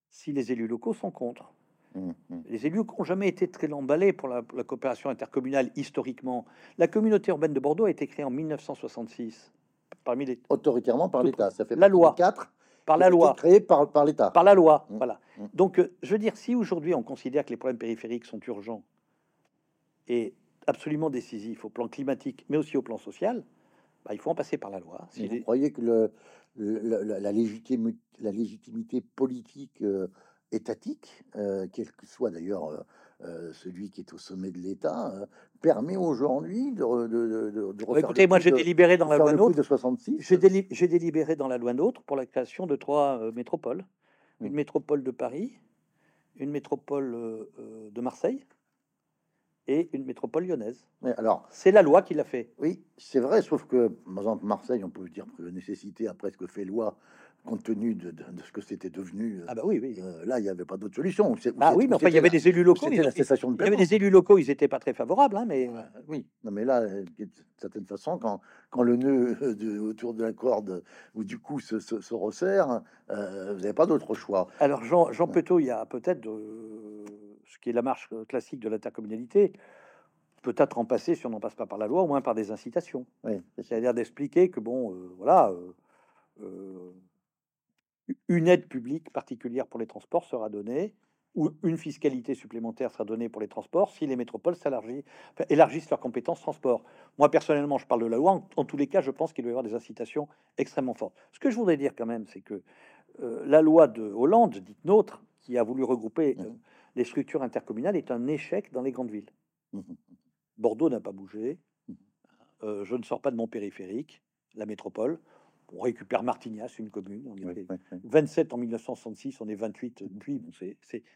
si les élus locaux sont contre. Hum, hum. Les élus n'ont jamais été très emballés pour la, la coopération intercommunale historiquement. La communauté urbaine de Bordeaux a été créée en 1966 parmi les, Autoritairement par l'État. Ça fait la loi. 4 par la loi. créé par, par l'État. par la loi. Mm. Voilà. Mm. Donc, euh, je veux dire, si aujourd'hui on considère que les problèmes périphériques sont urgents et absolument décisifs au plan climatique, mais aussi au plan social, bah, il faut en passer par la loi. Si vous les- croyez que le, le- le- la, la légitimi- la légitimité politique euh, étatique, euh, quel que soit d'ailleurs euh, celui qui est au sommet de l'État, euh, permet aujourd'hui de, de, de- de- de Bon, refaire écoutez, moi j'ai délibéré dans la loi NOTRe. de 66. J'ai déli- j'ai délibéré dans la loi NOTRe pour la création de trois euh, métropoles. Une Mm. métropole de Paris, une métropole euh, de Marseille et une métropole lyonnaise. Mais alors, C'est la loi qui l'a fait. oui, c'est vrai, sauf que, par exemple, Marseille, on peut dire que la nécessité a presque fait loi compte tenu de, de- de ce que c'était devenu. euh, Ah bah oui, oui. euh, là, il n'y avait pas d'autre solution. Ah c'est- oui, ou mais enfin, il y avait des élus locaux. C'était la cessation de Il y avait des élus locaux, ils n'étaient pas très favorables, hein, mais Euh, oui, non mais là, euh, d'une certaine façon, quand, quand le nœud euh, de- autour de la corde ou du cou se, se- se resserre, euh, vous n'avez pas d'autre choix. alors Jean, Jean Petot, il y a peut-être ce qui est la marche euh, classique de l'intercommunalité, peut-être en passer, si on n'en passe pas par la loi, au moins par des incitations. Oui, C'est-à-dire d'expliquer que, bon, euh, voilà, euh, euh, une aide publique particulière pour les transports sera donnée, ou une fiscalité supplémentaire sera donnée pour les transports si les métropoles élargissent leurs compétences transport. Moi, personnellement, je parle de la loi. En, en tous les cas, je pense qu'il doit y avoir des incitations extrêmement fortes. Ce que je voudrais dire quand même, c'est que euh, la loi de Hollande, dite nôtre, qui a voulu regrouper euh, Mhm. les structures intercommunales, est un échec dans les grandes villes. Mhm. Bordeaux n'a pas bougé. Euh, je ne sors pas de mon périphérique, la métropole. On récupère Martignas, une commune. On Oui, était oui, oui. 27 en 1966, on est 28 depuis. Bon,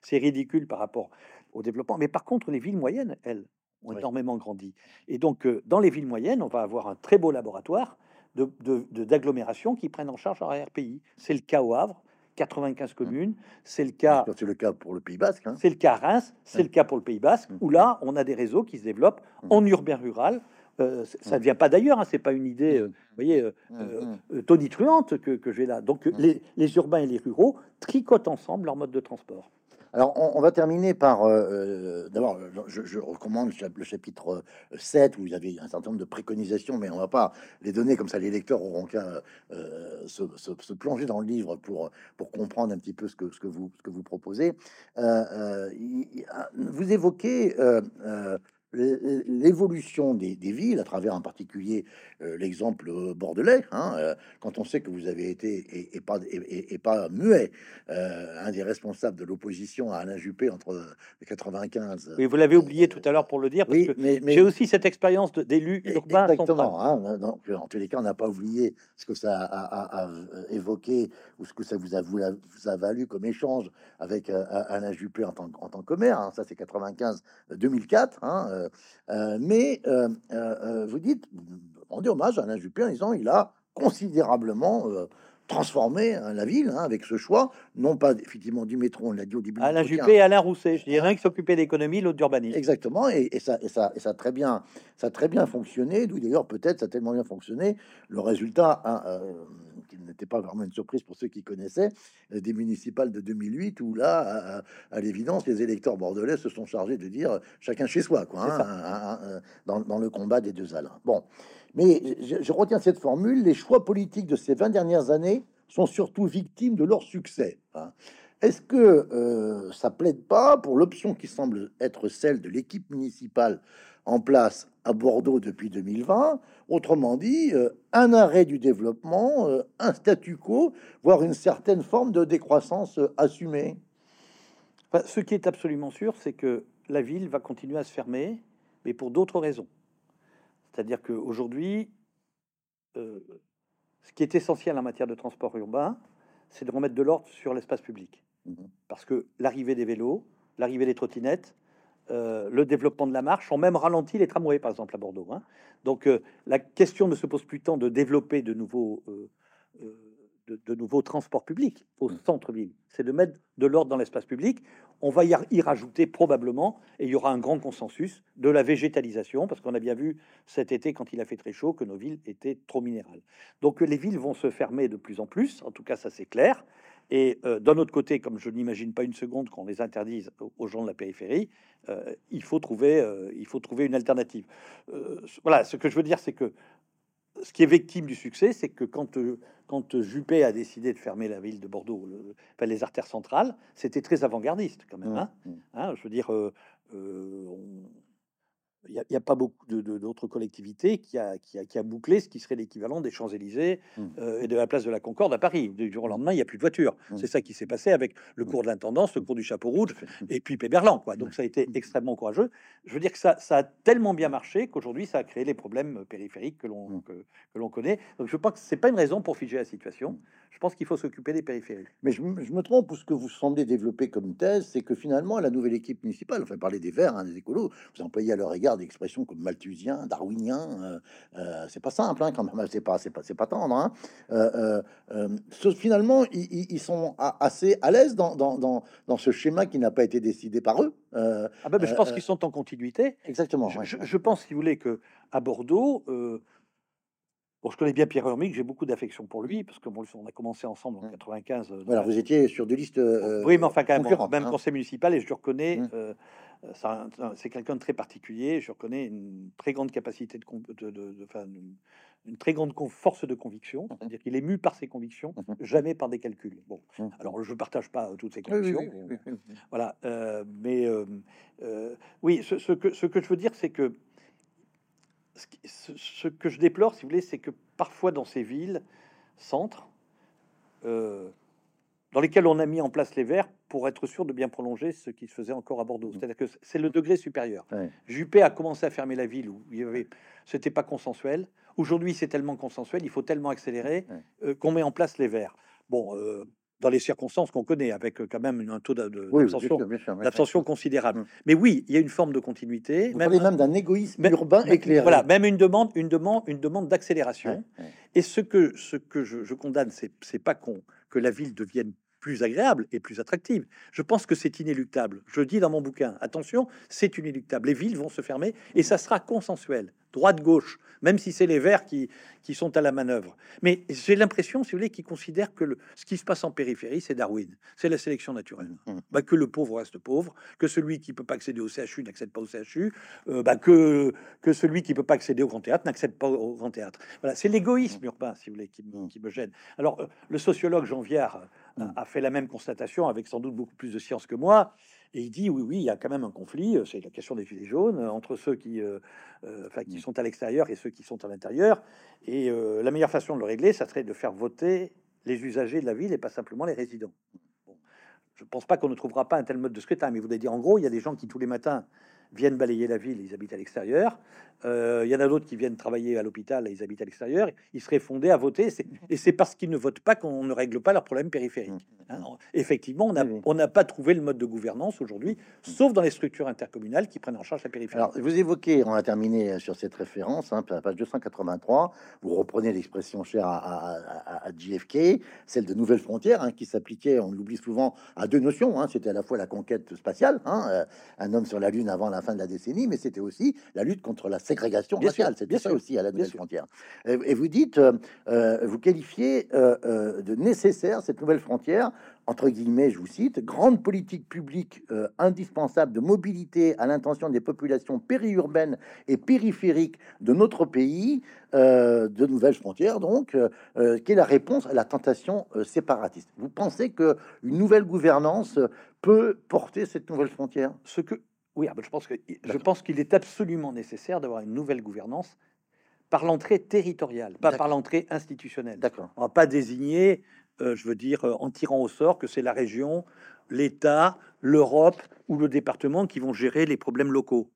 c'est- ridicule par rapport au développement. Mais par contre, les villes moyennes, elles, ont énormément grandi. Et donc, euh, dans les villes moyennes, on va avoir un très beau laboratoire de- de- de- d'agglomération qui prennent en charge leur RPI. C'est le cas au Havre, 95 communes. C'est le cas C'est le cas pour le Pays Basque. hein. c'est le cas à Reims, c'est Ouais. le cas pour le Pays Basque, où là, on a des réseaux qui se développent en urbain rural. Euh, ça ne vient pas d'ailleurs, hein, c'est pas une idée, euh, vous voyez, euh, euh, euh, tonitruante que, que j'ai là. Donc, euh, les, les urbains et les ruraux tricotent ensemble leur mode de transport. Alors, on, on va terminer par. euh, euh, D'abord, je, je recommande le chap- le chapitre euh, 7 où il y avait un certain nombre de préconisations, mais on va pas les donner comme ça. Les lecteurs auront qu'à euh, se, se- se plonger dans le livre pour, pour comprendre un petit peu ce que, ce que, vous, ce que vous proposez. Euh, euh, il- vous évoquez. L'évolution des, des villes à travers en particulier euh, l'exemple euh, bordelais hein, euh, quand on sait que vous avez été et, et pas et, et- et pas muet euh, un des responsables de l'opposition à Alain Juppé entre euh, 95 Oui, vous l'avez oublié tout à l'heure pour le dire, parce oui que mais, mais j'ai aussi cette expérience d'élu E- urbain. Exactement. hein, donc, en tous les cas, on n'a pas oublié ce que ça a, a- a- a évoqué ou ce que ça vous a, vous a- vous a valu comme échange avec Alain Juppé en tant, en tant que maire. hein, ça, c'est 95-2004. hein, euh, euh, mais euh, euh, euh, vous dites, dit hommage à Alain Juppé en disant il a considérablement transformer hein, la ville hein, avec ce choix, non pas effectivement du métro, on l'a dit au début. Alain Juppé et Alain Rousset, je dirais qui s'occupait d'économie, l'autre d'urbanisme. Exactement, et, ça, et, ça, et ça a très bien, ça a très bien fonctionné. D'où d'ailleurs peut-être ça a tellement bien fonctionné. Le résultat, hein, euh, qui n'était pas vraiment une surprise pour ceux qui connaissaient euh, des municipales de 2008, où là, à, l'évidence, les électeurs bordelais se sont chargés de dire chacun chez soi, quoi, dans, dans, le combat des deux Alains. Bon. Mais je, retiens cette formule, les choix politiques de ces 20 dernières années sont surtout victimes de leur succès. Hein. Est-ce que euh, ça plaide pas pour l'option qui semble être celle de l'équipe municipale en place à Bordeaux depuis 2020 Autrement dit, euh, un arrêt du développement, euh, un statu quo, voire une certaine forme de décroissance assumée? Ce qui est absolument sûr, c'est que la ville va continuer à se fermer, mais pour d'autres raisons. C'est-à-dire qu'aujourd'hui, euh, ce qui est essentiel en matière de transport urbain, c'est de remettre de l'ordre sur l'espace public. Mmh Parce que l'arrivée des vélos, l'arrivée des trottinettes, euh, le développement de la marche ont même ralenti les tramways, par exemple, à Bordeaux. Hein. Donc euh, la question ne se pose plus tant de développer de nouveaux de, nouveaux transports publics au mmh. centre-ville. C'est de mettre de l'ordre dans l'espace public. On va y, y, rajouter probablement, et il y aura un grand consensus, de la végétalisation, parce qu'on a bien vu cet été, quand il a fait très chaud, que nos villes étaient trop minérales. Donc les villes vont se fermer de plus en plus, en tout cas ça c'est clair. Et euh, d'un autre côté, comme je n'imagine pas une seconde qu'on les interdise aux gens de la périphérie, euh, il, faut trouver, euh, il faut trouver une alternative. voilà, ce que je veux dire, c'est que ce qui est victime du succès, c'est que quand, euh, quand Juppé a décidé de fermer la ville de Bordeaux, les artères centrales, c'était très avant-gardiste quand même. Mmh, hein. Mmh. Hein, je veux dire, euh, euh, il n'y a, pas beaucoup d'autres collectivités qui a, qui, a, qui a, bouclé ce qui serait l'équivalent des Champs-Élysées mmh. euh, et de la place de la Concorde à Paris. Du jour au lendemain, il n'y a plus de voitures. Mmh. C'est ça qui s'est passé avec le cours de l'intendance, le cours du chapeau rouge et puis Péberlan. Quoi. Donc ça a été mmh. extrêmement courageux. Je veux dire que ça, ça a tellement bien marché qu'aujourd'hui, ça a créé les problèmes périphériques que l'on que, que connaît. Donc je pense que c'est pas une raison pour figer la situation. Je pense qu'il faut s'occuper des périphéries. Mais je, me trompe, ou ce que vous semblez développer comme thèse, c'est que finalement, la nouvelle équipe municipale, enfin parler des Verts, hein, des écolos, vous employez à leur égard des expressions comme malthusien, darwinien, euh, euh, c'est pas simple hein, quand même, c'est pas, c'est pas, c'est pas tendre. Hein. Euh, finalement, ils, sont assez à l'aise dans, dans, dans, ce schéma qui n'a pas été décidé par eux. ah ben, je pense qu'ils sont en continuité. Exactement. Je, je, pense, si vous voulez, que à Bordeaux. Bon, je connais bien Pierre Hermic, j'ai beaucoup d'affection pour lui, parce que bon, on a commencé ensemble en 95. Voilà, vous étiez sur des listes. oui, mais enfin, quand même, même hein. conseil municipal, et je reconnais, mmh. Euh, c'est quelqu'un de très particulier. Je reconnais une très grande capacité de, de, une, très grande force de conviction. Mmh C'est-à-dire qu'il est mu par ses convictions, mmh jamais par des calculs. Bon, mmh. alors je partage pas euh, toutes ses convictions. voilà, euh, mais oui, ce, que, ce que je veux dire, c'est que ce, que je déplore, si vous voulez, c'est que parfois dans ces villes, centres, dans lesquels on a mis en place les verts pour être sûr de bien prolonger ce qui se faisait encore à Bordeaux. Mmh. C'est-à-dire que c'est le degré supérieur. Juppé a commencé à fermer la ville où il y avait, c'était pas consensuel. Aujourd'hui, c'est tellement consensuel, il faut tellement accélérer euh, qu'on met en place les verts. Bon, euh, dans les circonstances qu'on connaît, avec euh, quand même un taux d'abstention considérable. Mmh. Mais oui, il y a une forme de continuité. Vous même, même d'un égoïsme urbain éclairé. Voilà, même une demande, une demande, une demande d'accélération. Et ce que, ce que je, je condamne, c'est pas qu'on que la ville devienne plus agréable et plus attractive. Je pense que c'est inéluctable. Je dis dans mon bouquin, attention, c'est inéluctable. Les villes vont se fermer et ça sera consensuel droite-gauche, même si c'est les Verts qui, qui sont à la manœuvre. Mais j'ai l'impression, si vous voulez, qu'ils considèrent que le, ce qui se passe en périphérie, c'est Darwin, c'est la sélection naturelle. Mmh. Bah, que le pauvre reste pauvre, que celui qui peut pas accéder au CHU n'accède pas au CHU, euh, bah, que, que celui qui peut pas accéder au grand théâtre n'accède pas au grand théâtre. Voilà, c'est l'égoïsme urbain, si vous voulez, qui, me, mmh. qui me gêne. Alors, euh, le sociologue Jean Viard a fait la même constatation avec sans doute beaucoup plus de science que moi. Et il dit oui, oui, il y a quand même un conflit. Euh, c'est la question des gilets jaunes euh, entre ceux qui, euh, enfin, qui mmh. sont à l'extérieur et ceux qui sont à l'intérieur. Et la meilleure façon de le régler, ça serait de faire voter les usagers de la ville et pas simplement les résidents. je ne pense pas qu'on ne trouvera pas un tel mode de scrutin, mais vous voulez dire en gros, il y a des gens qui tous les matins viennent balayer la ville, ils habitent à l'extérieur. Euh, il y en a d'autres qui viennent travailler à l'hôpital ils habitent à l'extérieur. Ils seraient fondés à voter. Et c'est parce qu'ils ne votent pas qu'on ne règle pas leurs problèmes périphériques. Hein, non. effectivement, on n'a on pas trouvé le mode de gouvernance aujourd'hui, sauf dans les structures intercommunales qui prennent en charge la périphérie. Alors, vous évoquez, on a terminé sur cette référence, hein, page 283, vous reprenez l'expression chère à, à- à- à JFK, celle de nouvelles frontières, hein, qui s'appliquait, on l'oublie souvent, à deux notions. hein. C'était à la fois la conquête spatiale, hein, euh, un homme sur la Lune avant la fin de la décennie, mais c'était aussi la lutte contre la ségrégation Bien raciale. C'était bien ça sûr, aussi à la nouvelle frontière. Et, et vous dites, euh, euh, vous qualifiez euh, de nécessaire cette nouvelle frontière, entre guillemets, je vous cite, grande politique publique euh, indispensable de mobilité à l'intention des populations périurbaines et périphériques de notre pays, euh, de nouvelles frontières, donc, euh, qui est la réponse à la tentation séparatiste. Vous pensez que une nouvelle gouvernance peut porter cette nouvelle frontière? Ce que, oui, ah ben, je pense que je pense qu'il est absolument nécessaire d'avoir une nouvelle gouvernance par l'entrée territoriale, pas par l'entrée institutionnelle. D'accord. On va pas désigner, euh, je veux dire, euh, en tirant au sort que c'est la région, l'État, l'Europe ou le département qui vont gérer les problèmes locaux.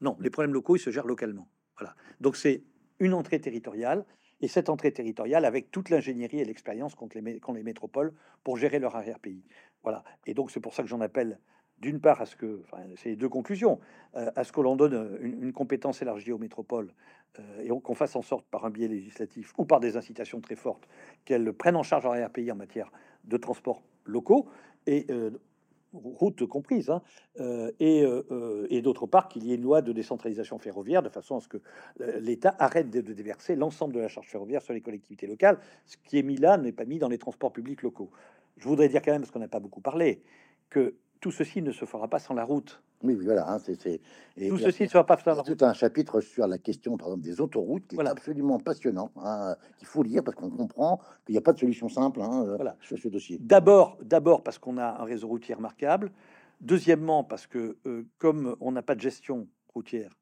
Non, les problèmes locaux, ils se gèrent localement. Voilà. Donc c'est une entrée territoriale et cette entrée territoriale avec toute l'ingénierie et l'expérience qu'ont les, qu'ont les métropoles pour gérer leur arrière-pays. Voilà. Et donc c'est pour ça que j'en appelle d'une part à ce que, enfin, c'est les deux conclusions, euh, à ce que l'on donne euh, une, compétence élargie aux métropoles euh, et on- qu'on fasse en sorte par un biais législatif ou par des incitations très fortes qu'elles prennent en charge leur arrière-pays en matière de transports locaux et euh, routes comprises, hein, et, d'autre part qu'il y ait une loi de décentralisation ferroviaire de façon à ce que l'État arrête de, de déverser l'ensemble de la charge ferroviaire sur les collectivités locales. Ce qui est mis là n'est pas mis dans les transports publics locaux. Je voudrais dire quand même, parce qu'on n'a pas beaucoup parlé, que tout ceci ne se fera pas sans la route. Oui, oui, voilà. hein, c'est, Tout ceci ne se fera pas il y sans a la route. tout un chapitre sur la question, par exemple, des autoroutes, qui Voilà. est absolument passionnant, hein, qu'il faut lire parce qu'on comprend qu'il n'y a pas de solution simple hein, euh, Voilà. sur ce dossier. D'abord, d'abord parce qu'on a un réseau routier remarquable. Deuxièmement, parce que euh, comme on n'a pas de gestion routière,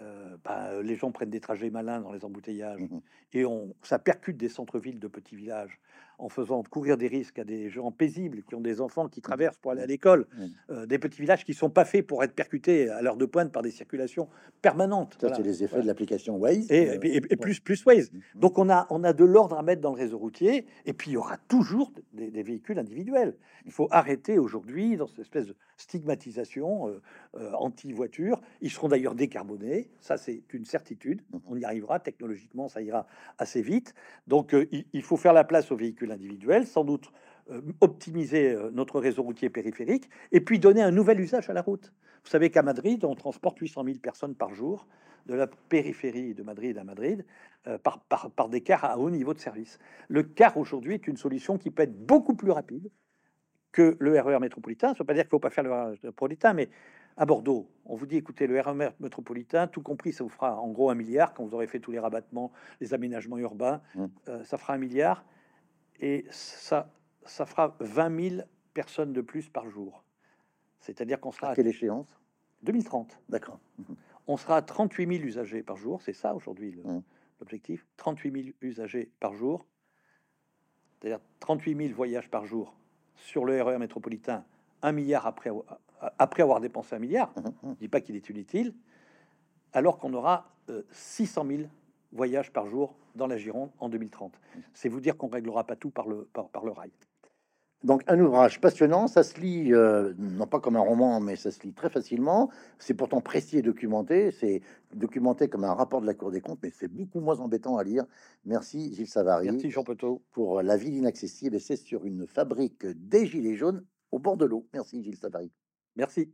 euh, bah, les gens prennent des trajets malins dans les embouteillages Mhm. et on, ça percute des centres-villes de petits villages en faisant courir des risques à des gens paisibles qui ont des enfants qui traversent pour aller à l'école, Mhm. euh, des petits villages qui sont pas faits pour être percutés à l'heure de pointe par des circulations permanentes. Ça, Voilà. c'est les effets Voilà. de l'application Waze. Et, euh, et- et- et ouais. plus, plus Waze. Donc on a, on a de l'ordre à mettre dans le réseau routier, et puis il y aura toujours des, des véhicules individuels. Il faut arrêter aujourd'hui dans cette espèce de stigmatisation euh, anti-voiture. Ils seront d'ailleurs décarbonés, ça c'est une certitude. On y arrivera technologiquement, ça ira assez vite. Donc il, il faut faire la place aux véhicules individuels, sans doute euh, optimiser euh, notre réseau routier périphérique, et puis donner un nouvel usage à la route. Vous savez qu'à Madrid, on transporte 800 000 personnes par jour de la périphérie de Madrid à Madrid euh, par, par, par des cars à haut niveau de service. Le car aujourd'hui est une solution qui peut être beaucoup plus rapide que le RER métropolitain. Ça ne veut pas dire qu'il ne faut pas faire le RER métropolitain, mais à Bordeaux, on vous dit écoutez, le RER métropolitain, tout compris, ça vous fera en gros un milliard quand vous aurez fait tous les rabattements, les aménagements urbains, Mm. euh, ça fera un milliard et ça, ça fera 20 000 personnes de plus par jour. C'est-à-dire qu'on sera À quelle échéance? 2030 D'accord. on sera à 38 000 usagers par jour. C'est ça aujourd'hui le- Mm. l'objectif? 38 000 usagers par jour. C'est-à-dire 38 000 voyages par jour sur le RER métropolitain, un milliard après, après avoir dépensé un milliard. Mhm, mhm. Je ne dis pas qu'il est inutile. Alors qu'on aura euh, 600 000 voyages par jour dans la Gironde en 2030. C'est vous dire qu'on réglera pas tout par le, par, par le rail. Donc un ouvrage passionnant, ça se lit euh, non pas comme un roman, mais ça se lit très facilement. C'est pourtant précis et documenté. C'est documenté comme un rapport de la Cour des comptes, mais c'est beaucoup moins embêtant à lire. Merci Gilles Savary Merci Jean Petot. pour La ville inaccessible. Et c'est sur une fabrique des gilets jaunes au bord de l'eau. Merci Gilles Savary. Merci.